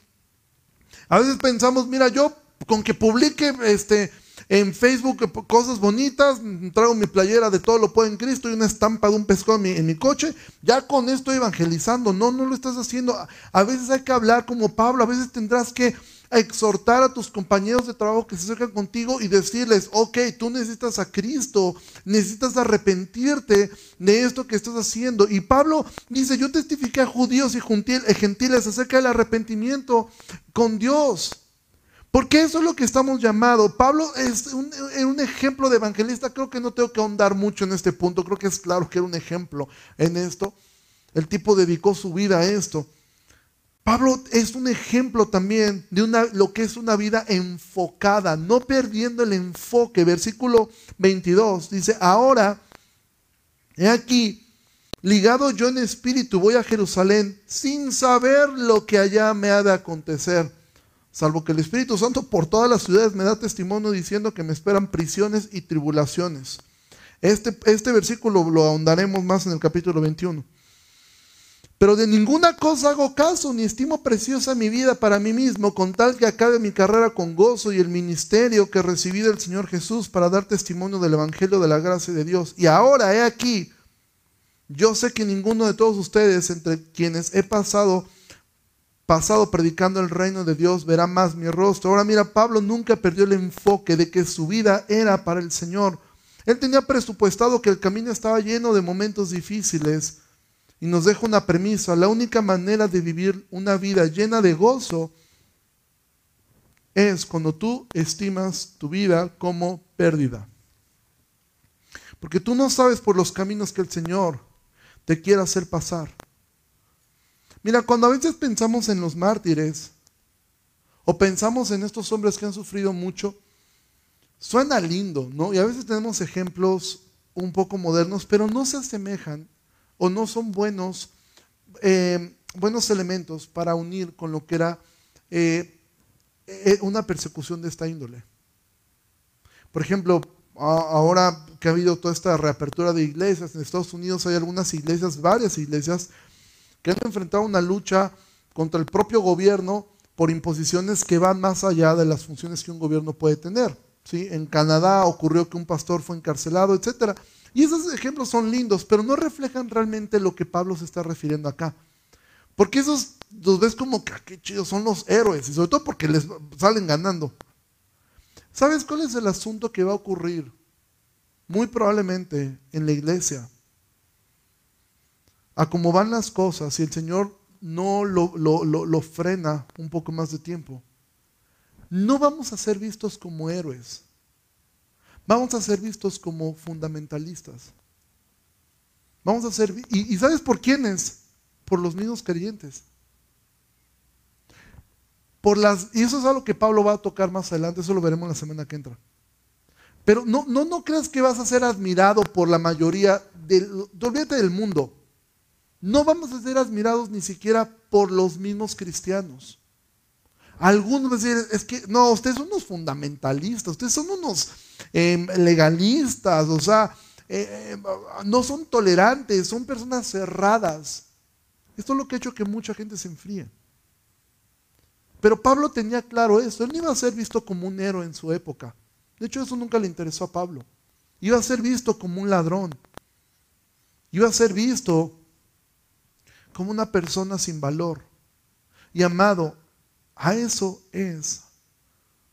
A veces pensamos, mira, yo con que publique este, en Facebook cosas bonitas, traigo mi playera de todo lo puedo en Cristo y una estampa de un pescado en mi, coche, ya con esto evangelizando. No, no lo estás haciendo. A veces hay que hablar como Pablo, a veces tendrás que exhortar a tus compañeros de trabajo que se acercan contigo y decirles, ok, tú necesitas a Cristo, necesitas arrepentirte de esto que estás haciendo. Y Pablo dice, yo testifiqué a judíos y gentiles acerca del arrepentimiento con Dios. Porque eso es lo que estamos llamados. Pablo es un, un, ejemplo de evangelista. Creo que no tengo que ahondar mucho en este punto. Creo que es claro que era un ejemplo en esto. El tipo dedicó su vida a esto. Pablo es un ejemplo también de una, lo que es una vida enfocada, no perdiendo el enfoque. Versículo 22 dice, ahora, he aquí, ligado yo en espíritu, voy a Jerusalén sin saber lo que allá me ha de acontecer salvo que el Espíritu Santo por todas las ciudades me da testimonio diciendo que me esperan prisiones y tribulaciones. Este, este versículo lo ahondaremos más en el capítulo 21. Pero de ninguna cosa hago caso, ni estimo preciosa mi vida para mí mismo, con tal que acabe mi carrera con gozo y el ministerio que recibí del Señor Jesús para dar testimonio del Evangelio de la gracia de Dios. Y ahora he aquí, yo sé que ninguno de todos ustedes, entre quienes he pasado pasado predicando el reino de Dios, verá más mi rostro. Ahora mira, Pablo nunca perdió el enfoque de que su vida era para el Señor. Él tenía presupuestado que el camino estaba lleno de momentos difíciles y nos deja una premisa. La única manera de vivir una vida llena de gozo es cuando tú estimas tu vida como pérdida. Porque tú no sabes por los caminos que el Señor te quiere hacer pasar. Mira, cuando a veces pensamos en los mártires o pensamos en estos hombres que han sufrido mucho, suena lindo, ¿no? Y a veces tenemos ejemplos un poco modernos, pero no se asemejan o no son buenos, eh, buenos elementos para unir con lo que era eh, eh, una persecución de esta índole. Por ejemplo, ahora que ha habido toda esta reapertura de iglesias, en Estados Unidos hay algunas iglesias, varias iglesias, que han enfrentado una lucha contra el propio gobierno por imposiciones que van más allá de las funciones que un gobierno puede tener. ¿sí? En Canadá ocurrió que un pastor fue encarcelado, etc. Y esos ejemplos son lindos, pero no reflejan realmente lo que Pablo se está refiriendo acá. Porque esos los ves como que ah, qué chidos son los héroes, y sobre todo porque les salen ganando. ¿Sabes cuál es el asunto que va a ocurrir? Muy probablemente en la iglesia a cómo van las cosas, si el Señor no lo, lo, frena un poco más de tiempo, no vamos a ser vistos como héroes. Vamos a ser vistos como fundamentalistas. Vamos a ser, y, ¿sabes por quiénes? Por los mismos creyentes. Por las, y eso es algo que Pablo va a tocar más adelante, eso lo veremos la semana que entra. Pero no, no, no creas que vas a ser admirado por la mayoría del, olvídate del mundo. no vamos a ser admirados ni siquiera por los mismos cristianos. Algunos decir, es que no, ustedes son unos fundamentalistas, ustedes son unos em, legalistas, o sea, eh, eh, no son tolerantes, son personas cerradas. Esto es lo que ha hecho que mucha gente se enfríe. Pero Pablo tenía claro eso, él no iba a ser visto como un héroe en su época. De hecho, eso nunca le interesó a Pablo. Iba a ser visto como un ladrón. Iba a ser visto como una persona sin valor. Y amado, a eso es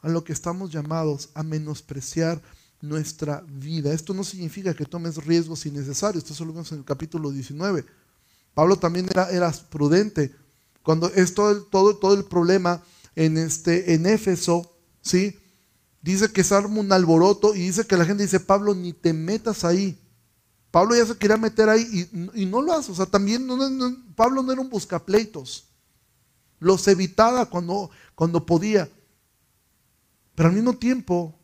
a lo que estamos llamados, a menospreciar nuestra vida. Esto no significa que tomes riesgos innecesarios. Esto lo vemos en el capítulo 19. Pablo también era, prudente. Cuando es todo el, todo, todo el problema en, este, en Éfeso, ¿sí? dice que se arma un alboroto y dice que la gente dice, Pablo, ni te metas ahí. Pablo ya se quería meter ahí y, no lo hace. O sea, también Pablo no era un buscapleitos. Los evitaba cuando, cuando podía. Pero al mismo tiempo,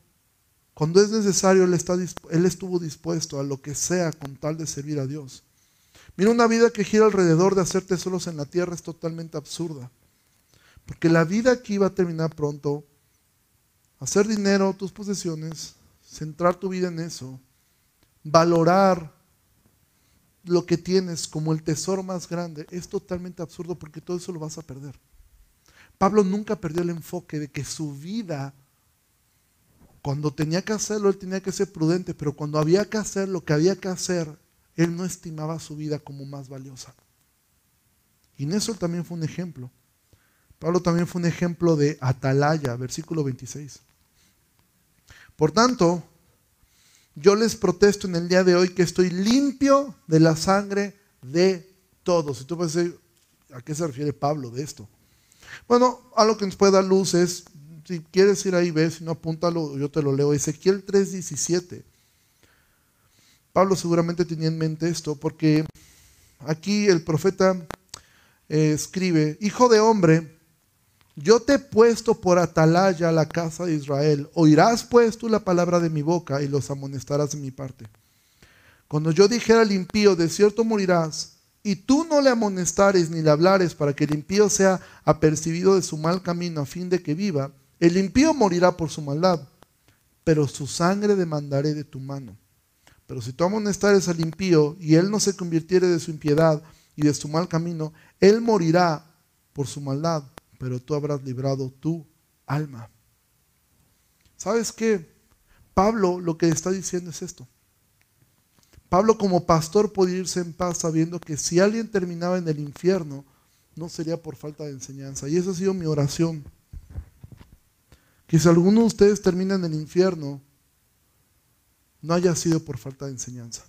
cuando es necesario, él, está, él estuvo dispuesto a lo que sea con tal de servir a Dios. Mira, una vida que gira alrededor de hacer tesoros en la tierra es totalmente absurda. Porque la vida aquí va a terminar pronto. Hacer dinero, tus posesiones, centrar tu vida en eso, valorar lo que tienes como el tesoro más grande es totalmente absurdo porque todo eso lo vas a perder. Pablo nunca perdió el enfoque de que su vida, cuando tenía que hacerlo, él tenía que ser prudente, pero cuando había que hacer lo que había que hacer, él no estimaba su vida como más valiosa. Y en eso también fue un ejemplo. Pablo también fue un ejemplo de atalaya, versículo 26. Por tanto, yo les protesto en el día de hoy que estoy limpio de la sangre de todos. Y tú puedes decir, ¿a qué se refiere Pablo de esto? Bueno, algo que nos puede dar luz es, si quieres ir ahí, ves, si no apúntalo, yo te lo leo. Ezequiel 3:17. Pablo seguramente tenía en mente esto, porque aquí el profeta eh, escribe, hijo de hombre, yo te he puesto por atalaya a la casa de Israel. Oirás pues tú la palabra de mi boca y los amonestarás de mi parte. Cuando yo dijera al impío, de cierto morirás, y tú no le amonestares ni le hablares para que el impío sea apercibido de su mal camino a fin de que viva, el impío morirá por su maldad, pero su sangre demandaré de tu mano. Pero si tú amonestares al impío y él no se convirtiere de su impiedad y de su mal camino, él morirá por su maldad, pero tú habrás librado tu alma. ¿Sabes qué? Pablo lo que está diciendo es esto. Pablo como pastor podía irse en paz sabiendo que si alguien terminaba en el infierno, no sería por falta de enseñanza. Y esa ha sido mi oración. Que si alguno de ustedes termina en el infierno, no haya sido por falta de enseñanza.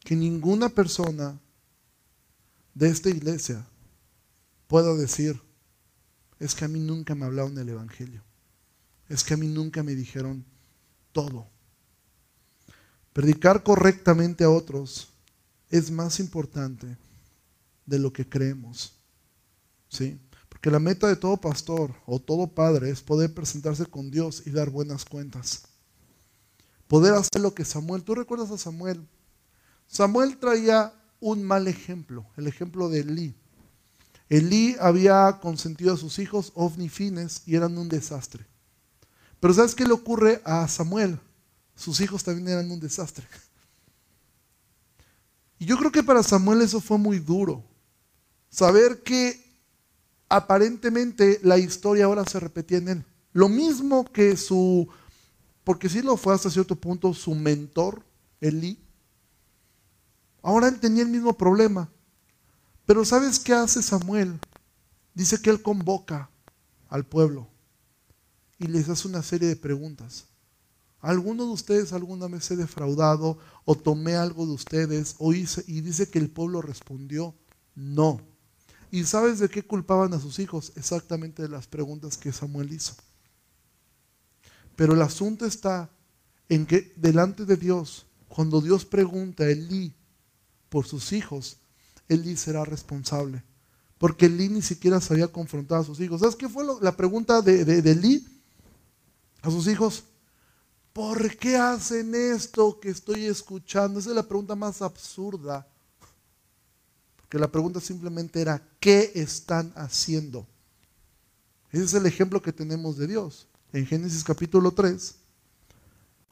Que ninguna persona de esta iglesia puedo decir, es que a mí nunca me hablaron del Evangelio. Es que a mí nunca me dijeron todo. Predicar correctamente a otros es más importante de lo que creemos. ¿Sí? Porque la meta de todo pastor o todo padre es poder presentarse con Dios y dar buenas cuentas. Poder hacer lo que Samuel, tú recuerdas a Samuel. Samuel traía un mal ejemplo, el ejemplo de Elí. Elí había consentido a sus hijos, Ofni Fines, y eran un desastre. Pero ¿sabes qué le ocurre a Samuel? Sus hijos también eran un desastre. Y yo creo que para Samuel eso fue muy duro. Saber que aparentemente la historia ahora se repetía en él. Lo mismo que su, porque sí lo fue hasta cierto punto, su mentor, Elí. Ahora él tenía el mismo problema. Pero ¿sabes qué hace Samuel? Dice que él convoca al pueblo y les hace una serie de preguntas. ¿Alguno de ustedes alguna vez he defraudado o tomé algo de ustedes o hice? Y dice que el pueblo respondió no. ¿Y sabes de qué culpaban a sus hijos? Exactamente de las preguntas que Samuel hizo. Pero el asunto está en que delante de Dios, cuando Dios pregunta a Elí por sus hijos, Elí será responsable. Porque Elí ni siquiera se había a sus hijos. ¿Sabes qué fue la pregunta de, de, Elí a sus hijos? ¿Por qué hacen esto que estoy escuchando? Esa es la pregunta más absurda porque la pregunta simplemente era, ¿qué están haciendo? Ese es el ejemplo que tenemos de Dios. En Génesis capítulo 3,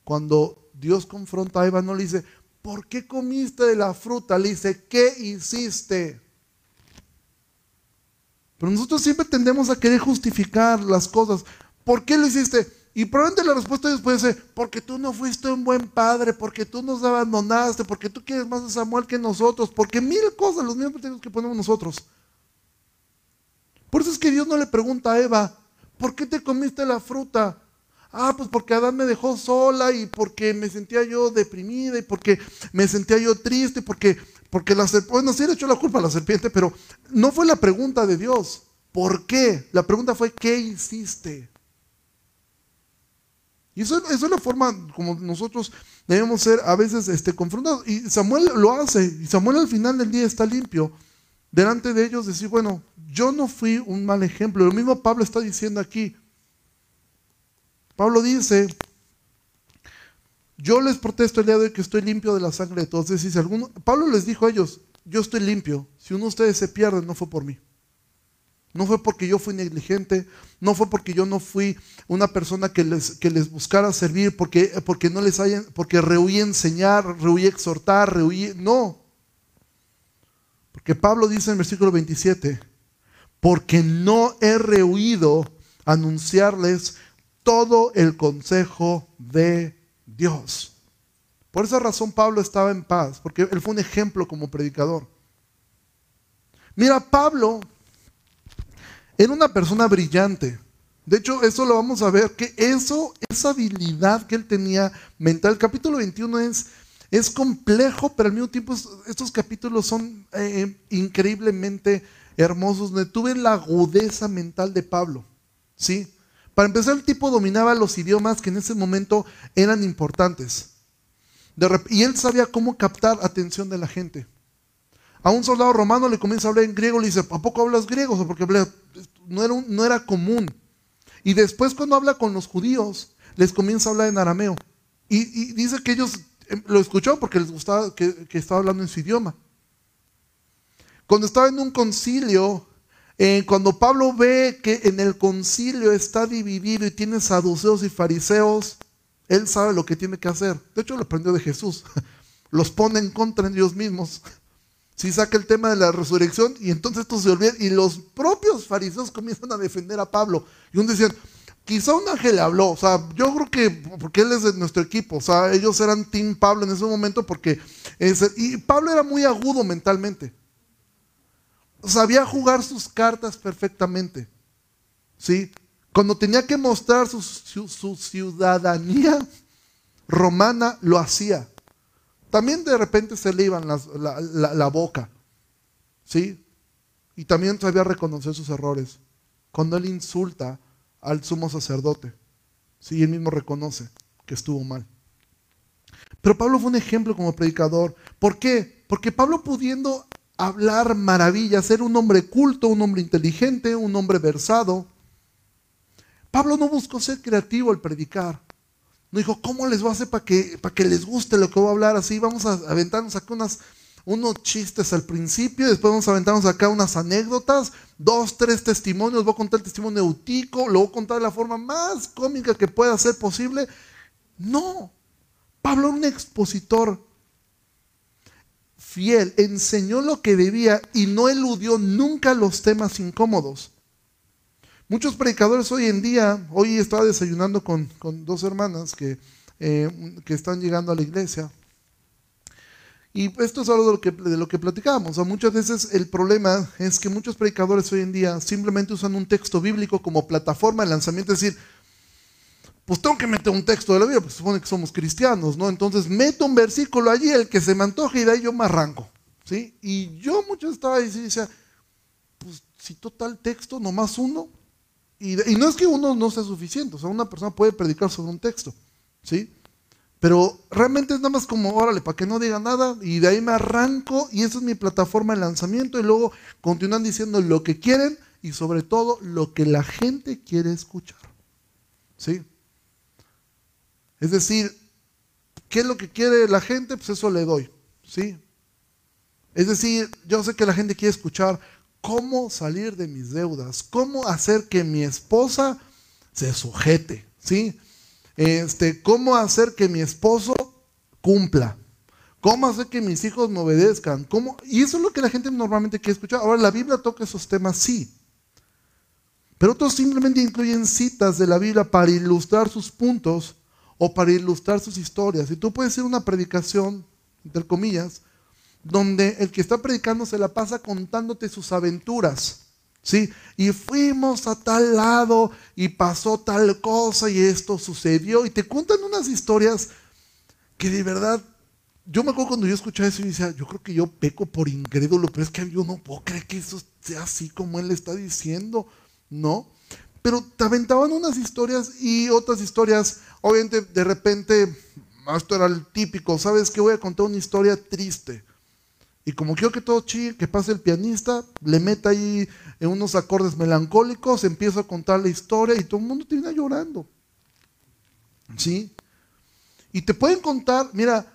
cuando Dios confronta a Eva, no le dice, ¿por qué comiste de la fruta? Le dice, ¿qué hiciste? Pero nosotros siempre tendemos a querer justificar las cosas. ¿Por qué lo hiciste? Y probablemente la respuesta de Dios puede ser, porque tú no fuiste un buen padre, porque tú nos abandonaste, porque tú quieres más a Samuel que nosotros, porque mil cosas, los mismos pretextos que ponemos nosotros. Por eso es que Dios no le pregunta a Eva, ¿por qué te comiste la fruta? Ah, pues porque Adán me dejó sola y porque me sentía yo deprimida y porque me sentía yo triste, porque, porque la serpiente, bueno, sí le echó la culpa a la serpiente, pero no fue la pregunta de Dios. ¿Por qué? La pregunta fue, ¿qué hiciste? Y eso, es la forma como nosotros debemos ser a veces este, confrontados. Y Samuel lo hace. Y Samuel al final del día está limpio. Delante de ellos decir, bueno, yo no fui un mal ejemplo. Lo mismo Pablo está diciendo aquí. Pablo dice, yo les protesto el día de hoy que estoy limpio de la sangre de todos. Es decir, alguno, Pablo les dijo a ellos, yo estoy limpio. Si uno de ustedes se pierde, no fue por mí. No fue porque yo fui negligente, no fue porque yo no fui una persona que les, que les buscara servir, porque, porque no les hayan, porque rehuí enseñar, rehuí exhortar, rehuí. No. Porque Pablo dice en el versículo 27, porque no he rehuido anunciarles todo el consejo de Dios. Por esa razón Pablo estaba en paz, porque él fue un ejemplo como predicador. Mira, Pablo era una persona brillante. De hecho, eso lo vamos a ver, que eso, esa habilidad que él tenía mental, el capítulo 21 es, complejo, pero al mismo tiempo estos capítulos son eh, increíblemente hermosos. Me tuve la agudeza mental de Pablo, ¿sí? Para empezar, el tipo dominaba los idiomas que en ese momento eran importantes. y él sabía cómo captar atención de la gente. A un soldado romano le comienza a hablar en griego, le dice, ¿a poco hablas griego? Porque no, era no era común. Y después cuando habla con los judíos, les comienza a hablar en arameo. Y, dice que ellos em, lo escucharon porque les gustaba que, estaba hablando en su idioma. Cuando estaba en un concilio, eh, cuando Pablo ve que en el concilio está dividido y tiene saduceos y fariseos, él sabe lo que tiene que hacer. De hecho, lo aprendió de Jesús. (laughs) Los pone en contra en ellos mismos. Si saca el tema de la resurrección y entonces esto se olvida y los propios fariseos comienzan a defender a Pablo. Y uno decían, quizá un ángel habló, o sea, yo creo que porque él es de nuestro equipo, o sea, ellos eran Team Pablo en ese momento porque... y Pablo era muy agudo mentalmente. Sabía jugar sus cartas perfectamente. ¿Sí? Cuando tenía que mostrar su, su ciudadanía romana, lo hacía. También de repente se le iban la, boca. ¿Sí? Y también sabía reconocer sus errores. Cuando él insulta al sumo sacerdote, ¿sí? él mismo reconoce que estuvo mal. Pero Pablo fue un ejemplo como predicador. ¿Por qué? Porque Pablo pudiendo hablar maravillas, ser un hombre culto, un hombre inteligente, un hombre versado, Pablo no buscó ser creativo al predicar. No dijo, ¿cómo les voy a hacer para que, que les guste lo que voy a hablar así? Vamos a aventarnos acá unas, unos chistes al principio, después vamos a aventarnos acá unas anécdotas, dos, tres testimonios, voy a contar el testimonio de lo voy a contar de la forma más cómica que pueda ser posible. No, Pablo era un expositor fiel, enseñó lo que debía y no eludió nunca los temas incómodos. Muchos predicadores hoy en día, hoy estaba desayunando con, dos hermanas que, eh, que, están llegando a la iglesia. Y esto es algo de lo que, de lo que platicábamos. muchas veces el problema es que muchos predicadores hoy en día simplemente usan un texto bíblico como plataforma de lanzamiento. Es decir, pues tengo que meter un texto de la Biblia, pues supone que somos cristianos, ¿no? Entonces meto un versículo allí, el que se me antoje y de ahí yo me arranco. ¿sí? Y yo muchas estaba decía, pues si total texto, nomás uno, y, no es que uno no sea suficiente, o sea, una persona puede predicar sobre un texto, ¿sí? Pero realmente es nada más como, órale, para que no diga nada, y de ahí me arranco, y esa es mi plataforma de lanzamiento, y luego continúan diciendo lo que quieren, y sobre todo lo que la gente quiere escuchar, ¿sí? Es decir, ¿qué es lo que quiere la gente? Pues eso le doy, ¿sí? Es decir, yo sé que la gente quiere escuchar cómo salir de mis deudas, cómo hacer que mi esposa se sujete, ¿sí? Este, cómo hacer que mi esposo cumpla, cómo hacer que mis hijos me obedezcan, ¿Cómo? y eso es lo que la gente normalmente quiere escuchar. Ahora, la Biblia toca esos temas, sí, pero otros simplemente incluyen citas de la Biblia para ilustrar sus puntos o para ilustrar sus historias. Y tú puedes ir una predicación, entre comillas, donde el que está predicando se la pasa contándote sus aventuras. ¿Sí? Y fuimos a tal lado y pasó tal cosa y esto sucedió. Y te cuentan unas historias que de verdad, yo me acuerdo cuando yo escuchaba eso y decía, yo creo que yo peco por incrédulo, pero es que yo no puedo creer que eso sea así como él está diciendo, ¿no? Pero te aventaban unas historias y otras historias, obviamente de repente, esto era el típico, ¿sabes que Voy a contar una historia triste y como quiero que todo chille, que pase el pianista, le meta ahí en unos acordes melancólicos, empieza a contar la historia y todo el mundo termina llorando. ¿Sí? Y te pueden contar, mira,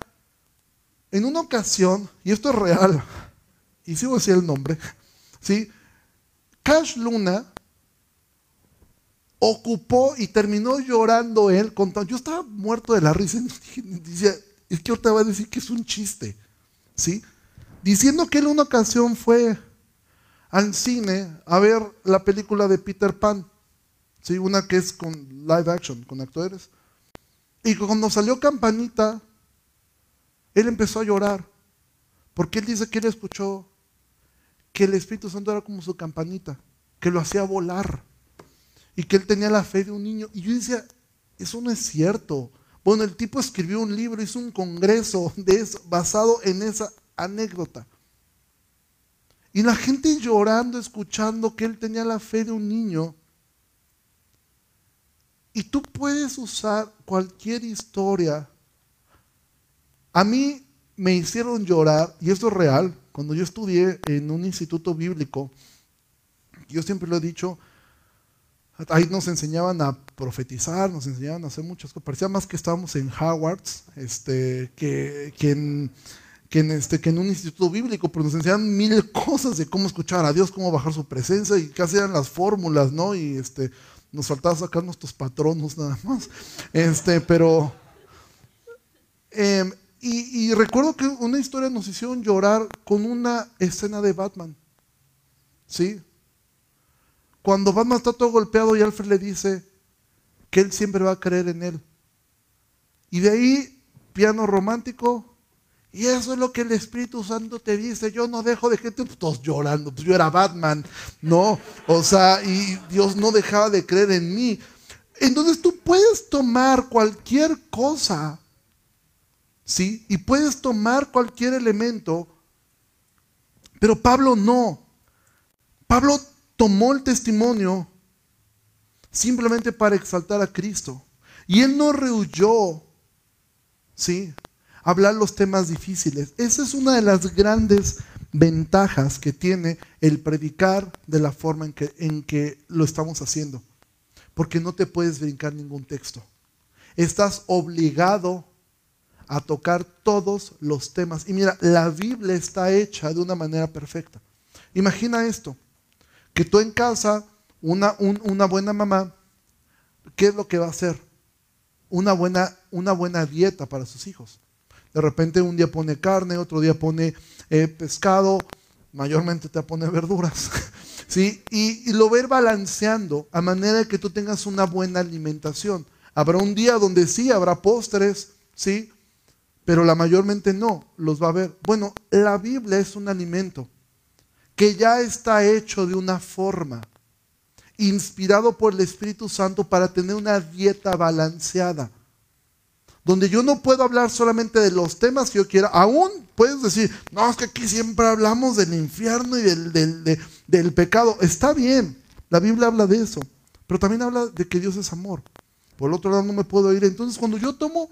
en una ocasión, y esto es real, y sigo a decir el nombre, ¿sí? Cash Luna ocupó y terminó llorando él contando. Yo estaba muerto de la risa (laughs) decía, es que ahorita va a decir que es un chiste, ¿sí? Diciendo que él una ocasión fue al cine a ver la película de Peter Pan, ¿sí? una que es con live action, con actores. Y cuando salió Campanita, él empezó a llorar, porque él dice que él escuchó que el Espíritu Santo era como su campanita, que lo hacía volar, y que él tenía la fe de un niño. Y yo decía, eso no es cierto. Bueno, el tipo escribió un libro, hizo un congreso de basado en esa anécdota. Y la gente llorando, escuchando que él tenía la fe de un niño. Y tú puedes usar cualquier historia. A mí me hicieron llorar, y esto es real, cuando yo estudié en un instituto bíblico, yo siempre lo he dicho, ahí nos enseñaban a profetizar, nos enseñaban a hacer muchas cosas. Parecía más que estábamos en Hogwarts, este, que, que que en, este, que en un instituto bíblico, pero nos enseñan mil cosas de cómo escuchar a Dios, cómo bajar su presencia y casi eran las fórmulas, ¿no? Y este, nos faltaba sacar nuestros patronos nada más. Este, pero. Em, y, y, recuerdo que una historia nos hicieron llorar con una escena de Batman. ¿Sí? Cuando Batman está todo golpeado y Alfred le dice que él siempre va a creer en él. Y de ahí, piano romántico, y eso es lo que el Espíritu Santo te dice. Yo no dejo de gente, pues, todos llorando. Pues yo era Batman, ¿no? O sea, y Dios no dejaba de creer en mí. Entonces tú puedes tomar cualquier cosa, ¿sí? Y puedes tomar cualquier elemento, pero Pablo no. Pablo tomó el testimonio simplemente para exaltar a Cristo. Y él no rehuyó, ¿sí? Hablar los temas difíciles. Esa es una de las grandes ventajas que tiene el predicar de la forma en que, en que lo estamos haciendo. Porque no te puedes brincar ningún texto. Estás obligado a tocar todos los temas. Y mira, la Biblia está hecha de una manera perfecta. Imagina esto, que tú en casa, una, una buena mamá, ¿qué es lo que va a hacer? Una buena, una buena dieta para sus hijos. De repente un día pone carne, otro día pone eh, pescado, mayormente te pone verduras. (laughs) ¿sí? Y, lo ver balanceando a manera de que tú tengas una buena alimentación. Habrá un día donde sí habrá postres, ¿sí? Pero la mayormente no, los va a ver. Bueno, la Biblia es un alimento que ya está hecho de una forma, inspirado por el Espíritu Santo para tener una dieta balanceada donde yo no puedo hablar solamente de los temas que yo quiera. Aún puedes decir, no, es que aquí siempre hablamos del infierno y del, del pecado. Está bien, la Biblia habla de eso, pero también habla de que Dios es amor. Por el otro lado no me puedo ir. Entonces cuando yo tomo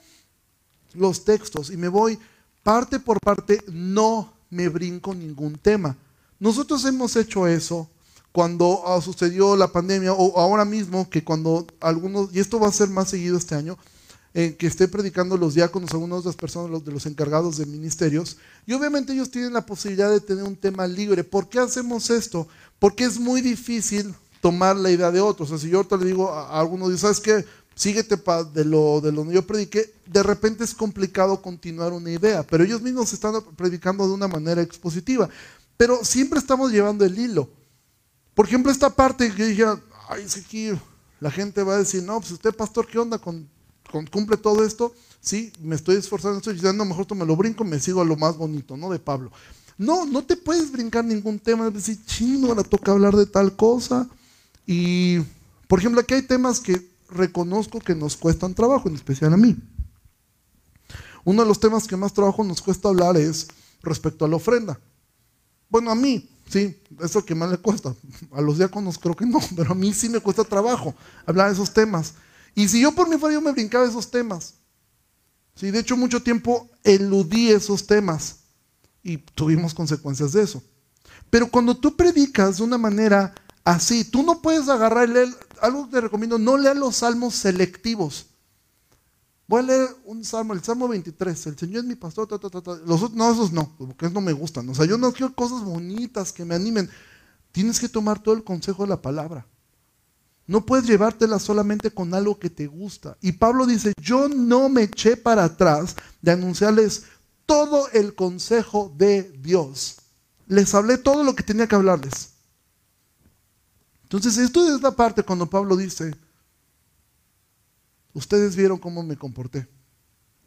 los textos y me voy parte por parte, no me brinco ningún tema. Nosotros hemos hecho eso cuando ah, sucedió la pandemia o ahora mismo que cuando algunos, y esto va a ser más seguido este año, eh, que esté predicando los diáconos, algunas otras personas los, de los encargados de ministerios, y obviamente ellos tienen la posibilidad de tener un tema libre. ¿Por qué hacemos esto? Porque es muy difícil tomar la idea de otros. O sea, si yo ahorita le digo a, alguno, ¿sabes qué? Síguete de lo de lo que yo prediqué, de repente es complicado continuar una idea, pero ellos mismos están predicando de una manera expositiva. Pero siempre estamos llevando el hilo. Por ejemplo, esta parte que dije, ay, es que la gente va a decir, no, pues usted, pastor, ¿qué onda con, cumple todo esto? Sí, me estoy esforzando, estoy diciendo, mejor tú me lo brinco, me sigo a lo más bonito, ¿no? De Pablo. No, no te puedes brincar ningún tema, decir, chino, ahora toca hablar de tal cosa. Y, por ejemplo, aquí hay temas que reconozco que nos cuestan trabajo, en especial a mí. Uno de los temas que más trabajo nos cuesta hablar es respecto a la ofrenda. Bueno, a mí, sí, eso que más le cuesta. A los diáconos creo que no, (laughs) pero a mí sí me cuesta trabajo hablar de esos temas. Y si yo por mi fuera yo me brincaba esos temas. Sí, de hecho mucho tiempo eludí esos temas y tuvimos consecuencias de eso. Pero cuando tú predicas de una manera así, tú no puedes agarrar y leer, algo que te recomiendo, no leas los salmos selectivos. Voy a leer un salmo, el salmo 23. El Señor es mi pastor. Los otros, no, esos no, porque no me gustan. O sea, yo no quiero cosas bonitas que me animen. Tienes que tomar todo el consejo de la palabra. No puedes llevártela solamente con algo que te gusta. Y Pablo dice, yo no me eché para atrás de anunciarles todo el consejo de Dios. Les hablé todo lo que tenía que hablarles. Entonces, esto es la parte cuando Pablo dice, Ustedes vieron cómo me comporté.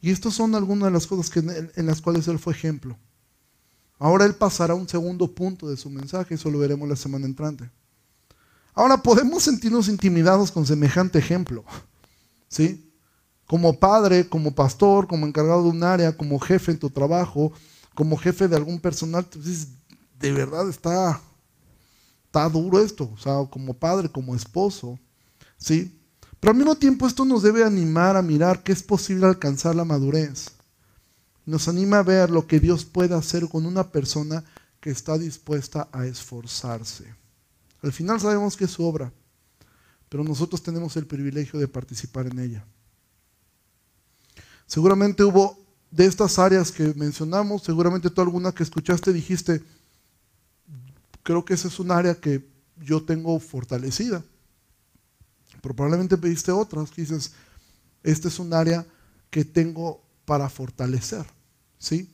Y estas son algunas de las cosas en, las cuales él fue ejemplo. Ahora él pasará a un segundo punto de su mensaje, eso lo veremos la semana entrante. Ahora podemos sentirnos intimidados con semejante ejemplo. ¿Sí? Como padre, como pastor, como encargado de un área, como jefe en tu trabajo, como jefe de algún personal, tú dices, de verdad está, está duro esto. O sea, como padre, como esposo, ¿sí? Pero al mismo tiempo esto nos debe animar a mirar que es posible alcanzar la madurez. Nos anima a ver lo que Dios puede hacer con una persona que está dispuesta a esforzarse. Al final sabemos que es su obra, pero nosotros tenemos el privilegio de participar en ella. Seguramente hubo de estas áreas que mencionamos, seguramente tú alguna que escuchaste dijiste, creo que esa es un área que yo tengo fortalecida. Pero probablemente pediste otras que dices, este es un área que tengo para fortalecer. ¿Sí?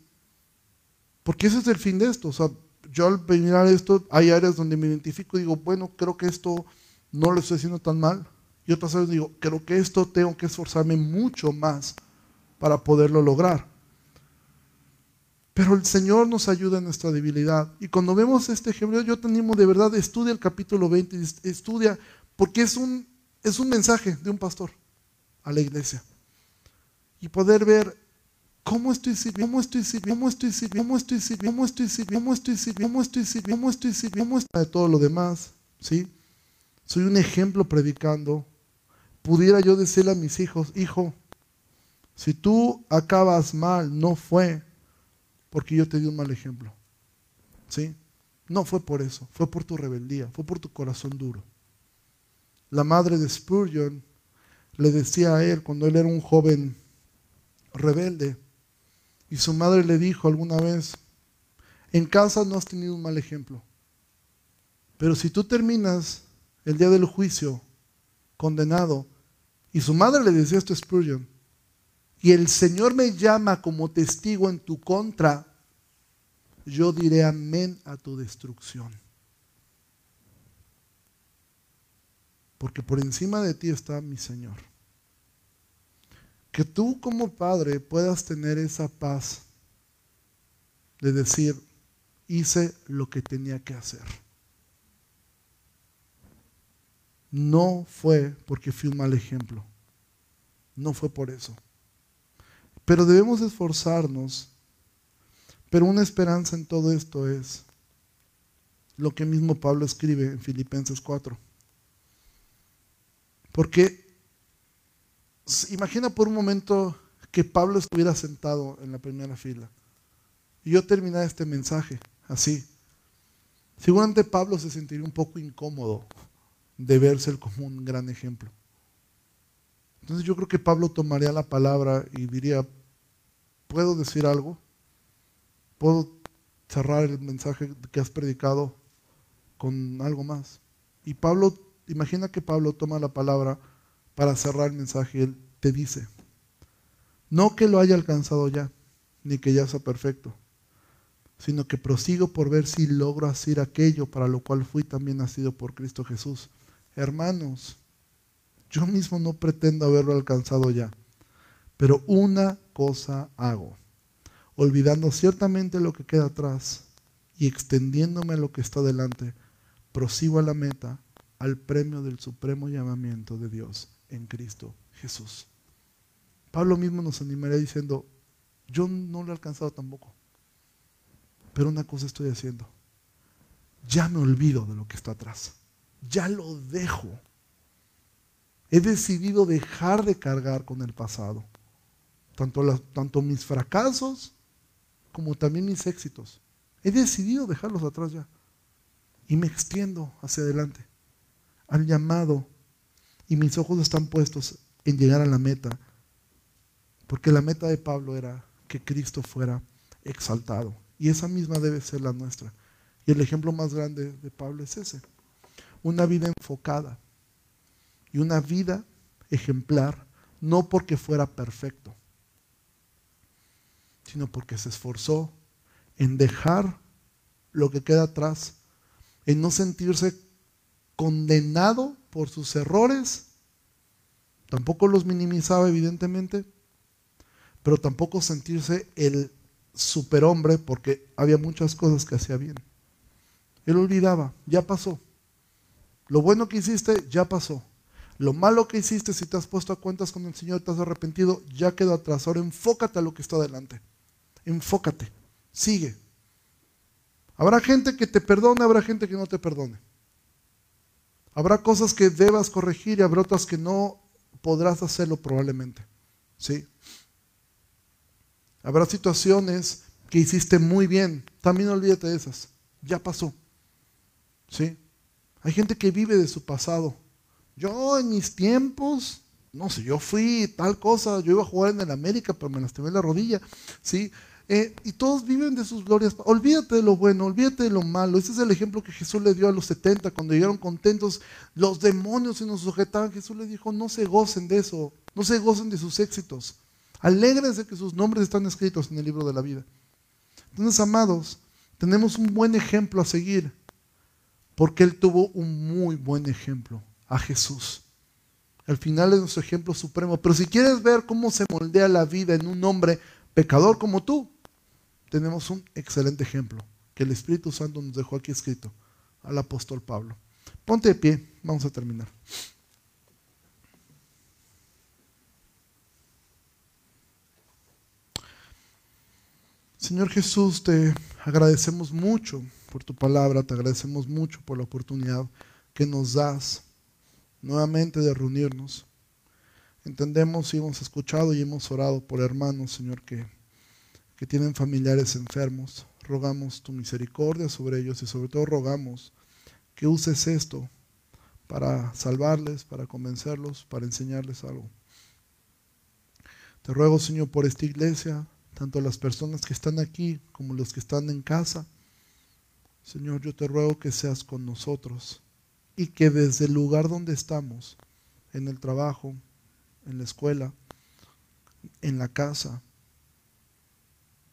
Porque ese es el fin de esto. O sea, yo al mirar esto, hay áreas donde me identifico y digo, bueno, creo que esto no lo estoy haciendo tan mal. Y otras veces digo, creo que esto tengo que esforzarme mucho más para poderlo lograr. Pero el Señor nos ayuda en nuestra debilidad. Y cuando vemos este ejemplo, yo te animo de verdad, estudia el capítulo 20, estudia, porque es un es un mensaje de un pastor a la iglesia. Y poder ver cómo estoy sirviendo, cómo estoy sirviendo, cómo estoy sirviendo, cómo estoy sirviendo, cómo estoy sirviendo, cómo estoy sirviendo, cómo estoy sirviendo, cómo estoy sirviendo, cómo estoy de todo lo demás. ¿sí? Soy un ejemplo predicando. Pudiera yo decirle a mis hijos, hijo, si tú acabas mal, no fue porque yo te di un mal ejemplo. ¿Sí? No fue por eso, fue por tu rebeldía, fue por tu corazón duro la madre de Spurgeon le decía a él cuando él era un joven rebelde, y su madre le dijo alguna vez, en casa no has tenido un mal ejemplo, pero si tú terminas el día del juicio condenado, y su madre le decía esto a Spurgeon, y el Señor me llama como testigo en tu contra, yo diré amén a tu destrucción. porque por encima de ti está mi Señor. Que tú como padre puedas tener esa paz de decir, hice lo que tenía que hacer. No fue porque fui un mal ejemplo. No fue por eso. Pero debemos esforzarnos. Pero una esperanza en todo esto es lo que mismo Pablo escribe en Filipenses 4. Porque imagina por un momento que Pablo estuviera sentado en la primera fila y yo terminara este mensaje así. Seguramente Pablo se sentiría un poco incómodo de verse como un gran ejemplo. Entonces yo creo que Pablo tomaría la palabra y diría, ¿puedo decir algo? ¿Puedo cerrar el mensaje que has predicado con algo más? Y Pablo, imagina que Pablo toma la palabra para cerrar el mensaje él te dice, no que lo haya alcanzado ya, ni que ya sea perfecto, sino que prosigo por ver si logro hacer aquello para lo cual fui también nacido por Cristo Jesús. Hermanos, yo mismo no pretendo haberlo alcanzado ya, pero una cosa hago, olvidando ciertamente lo que queda atrás y extendiéndome a lo que está delante, prosigo a la meta, al premio del supremo llamamiento de Dios en Cristo Jesús. Pablo mismo nos animaría diciendo, yo no lo he alcanzado tampoco, pero una cosa estoy haciendo, ya me olvido de lo que está atrás, ya lo dejo. He decidido dejar de cargar con el pasado, tanto, tanto mis fracasos como también mis éxitos. He decidido dejarlos atrás ya y me extiendo hacia adelante al llamado y mis ojos están puestos en llegar a la meta, porque la meta de Pablo era que Cristo fuera exaltado. Y esa misma debe ser la nuestra. Y el ejemplo más grande de Pablo es ese. Una vida enfocada y una vida ejemplar, no porque fuera perfecto, sino porque se esforzó en dejar lo que queda atrás, en no sentirse condenado por sus errores. Tampoco los minimizaba, evidentemente, pero tampoco sentirse el superhombre porque había muchas cosas que hacía bien. Él olvidaba, ya pasó. Lo bueno que hiciste, ya pasó. Lo malo que hiciste, si te has puesto a cuentas con el Señor, te has arrepentido, ya quedó atrás. Ahora enfócate a lo que está adelante. Enfócate. Sigue. Habrá gente que te perdone, habrá gente que no te perdone. Habrá cosas que debas corregir y habrá otras que no podrás hacerlo probablemente. ¿Sí? Habrá situaciones que hiciste muy bien. También olvídate de esas. Ya pasó. ¿Sí? Hay gente que vive de su pasado. Yo en mis tiempos, no sé, yo fui tal cosa, yo iba a jugar en el América, pero me lastimé la rodilla. ¿Sí? Eh, y todos viven de sus glorias. Olvídate de lo bueno, olvídate de lo malo. Ese es el ejemplo que Jesús le dio a los 70 cuando llegaron contentos. Los demonios se nos sujetaban. Jesús les dijo, no se gocen de eso, no se gocen de sus éxitos. Alégrense que sus nombres están escritos en el libro de la vida. Entonces, amados, tenemos un buen ejemplo a seguir, porque Él tuvo un muy buen ejemplo, a Jesús. Al final es nuestro ejemplo supremo. Pero si quieres ver cómo se moldea la vida en un hombre pecador como tú, tenemos un excelente ejemplo que el Espíritu Santo nos dejó aquí escrito, al apóstol Pablo. Ponte de pie, vamos a terminar. Señor Jesús, te agradecemos mucho por tu palabra, te agradecemos mucho por la oportunidad que nos das nuevamente de reunirnos. Entendemos y hemos escuchado y hemos orado por hermanos, Señor, que, que tienen familiares enfermos. Rogamos tu misericordia sobre ellos y sobre todo rogamos que uses esto para salvarles, para convencerlos, para enseñarles algo. Te ruego, Señor, por esta iglesia, tanto las personas que están aquí como los que están en casa. Señor, yo te ruego que seas con nosotros y que desde el lugar donde estamos, en el trabajo, en la escuela, en la casa,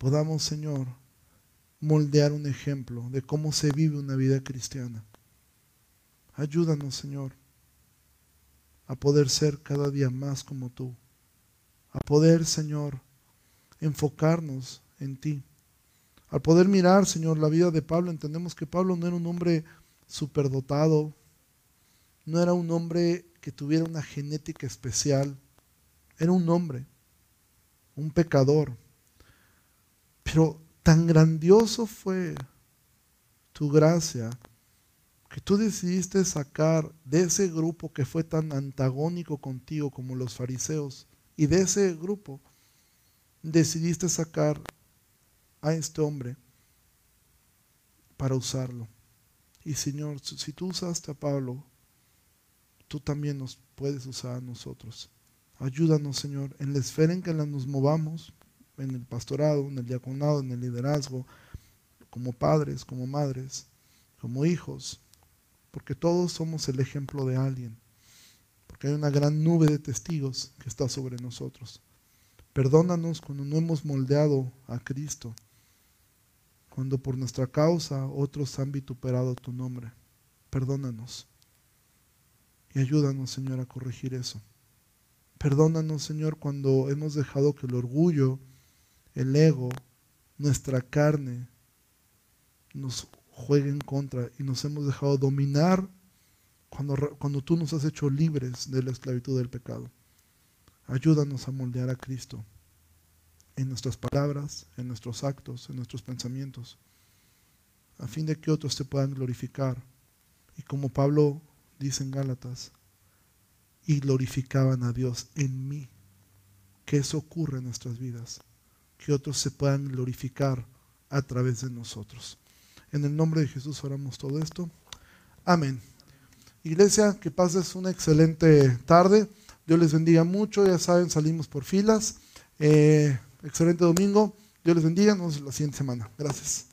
podamos, Señor, moldear un ejemplo de cómo se vive una vida cristiana. Ayúdanos, Señor, a poder ser cada día más como tú, a poder, Señor, enfocarnos en ti. Al poder mirar, Señor, la vida de Pablo, entendemos que Pablo no era un hombre superdotado, no era un hombre que tuviera una genética especial, era un hombre, un pecador. Pero tan grandioso fue tu gracia que tú decidiste sacar de ese grupo que fue tan antagónico contigo como los fariseos y de ese grupo decidiste sacar a este hombre para usarlo. Y Señor, si tú usaste a Pablo, tú también nos puedes usar a nosotros. Ayúdanos, Señor, en la esfera en que nos movamos, en el pastorado, en el diaconado, en el liderazgo, como padres, como madres, como hijos, porque todos somos el ejemplo de alguien, porque hay una gran nube de testigos que está sobre nosotros. Perdónanos cuando no hemos moldeado a Cristo, cuando por nuestra causa otros han vituperado tu nombre. Perdónanos. Y ayúdanos, Señor, a corregir eso. Perdónanos, Señor, cuando hemos dejado que el orgullo, el ego, nuestra carne nos juegue en contra y nos hemos dejado dominar cuando, cuando tú nos has hecho libres de la esclavitud del pecado. Ayúdanos a moldear a Cristo en nuestras palabras, en nuestros actos, en nuestros pensamientos, a fin de que otros te puedan glorificar. Y como Pablo dice en Gálatas, y glorificaban a Dios en mí. Que eso ocurra en nuestras vidas, que otros se puedan glorificar a través de nosotros. En el nombre de Jesús oramos todo esto. Amén. Iglesia, que pases una excelente tarde. Dios les bendiga mucho. Ya saben, salimos por filas. Eh, excelente domingo. Dios les bendiga. Nos vemos la siguiente semana. Gracias.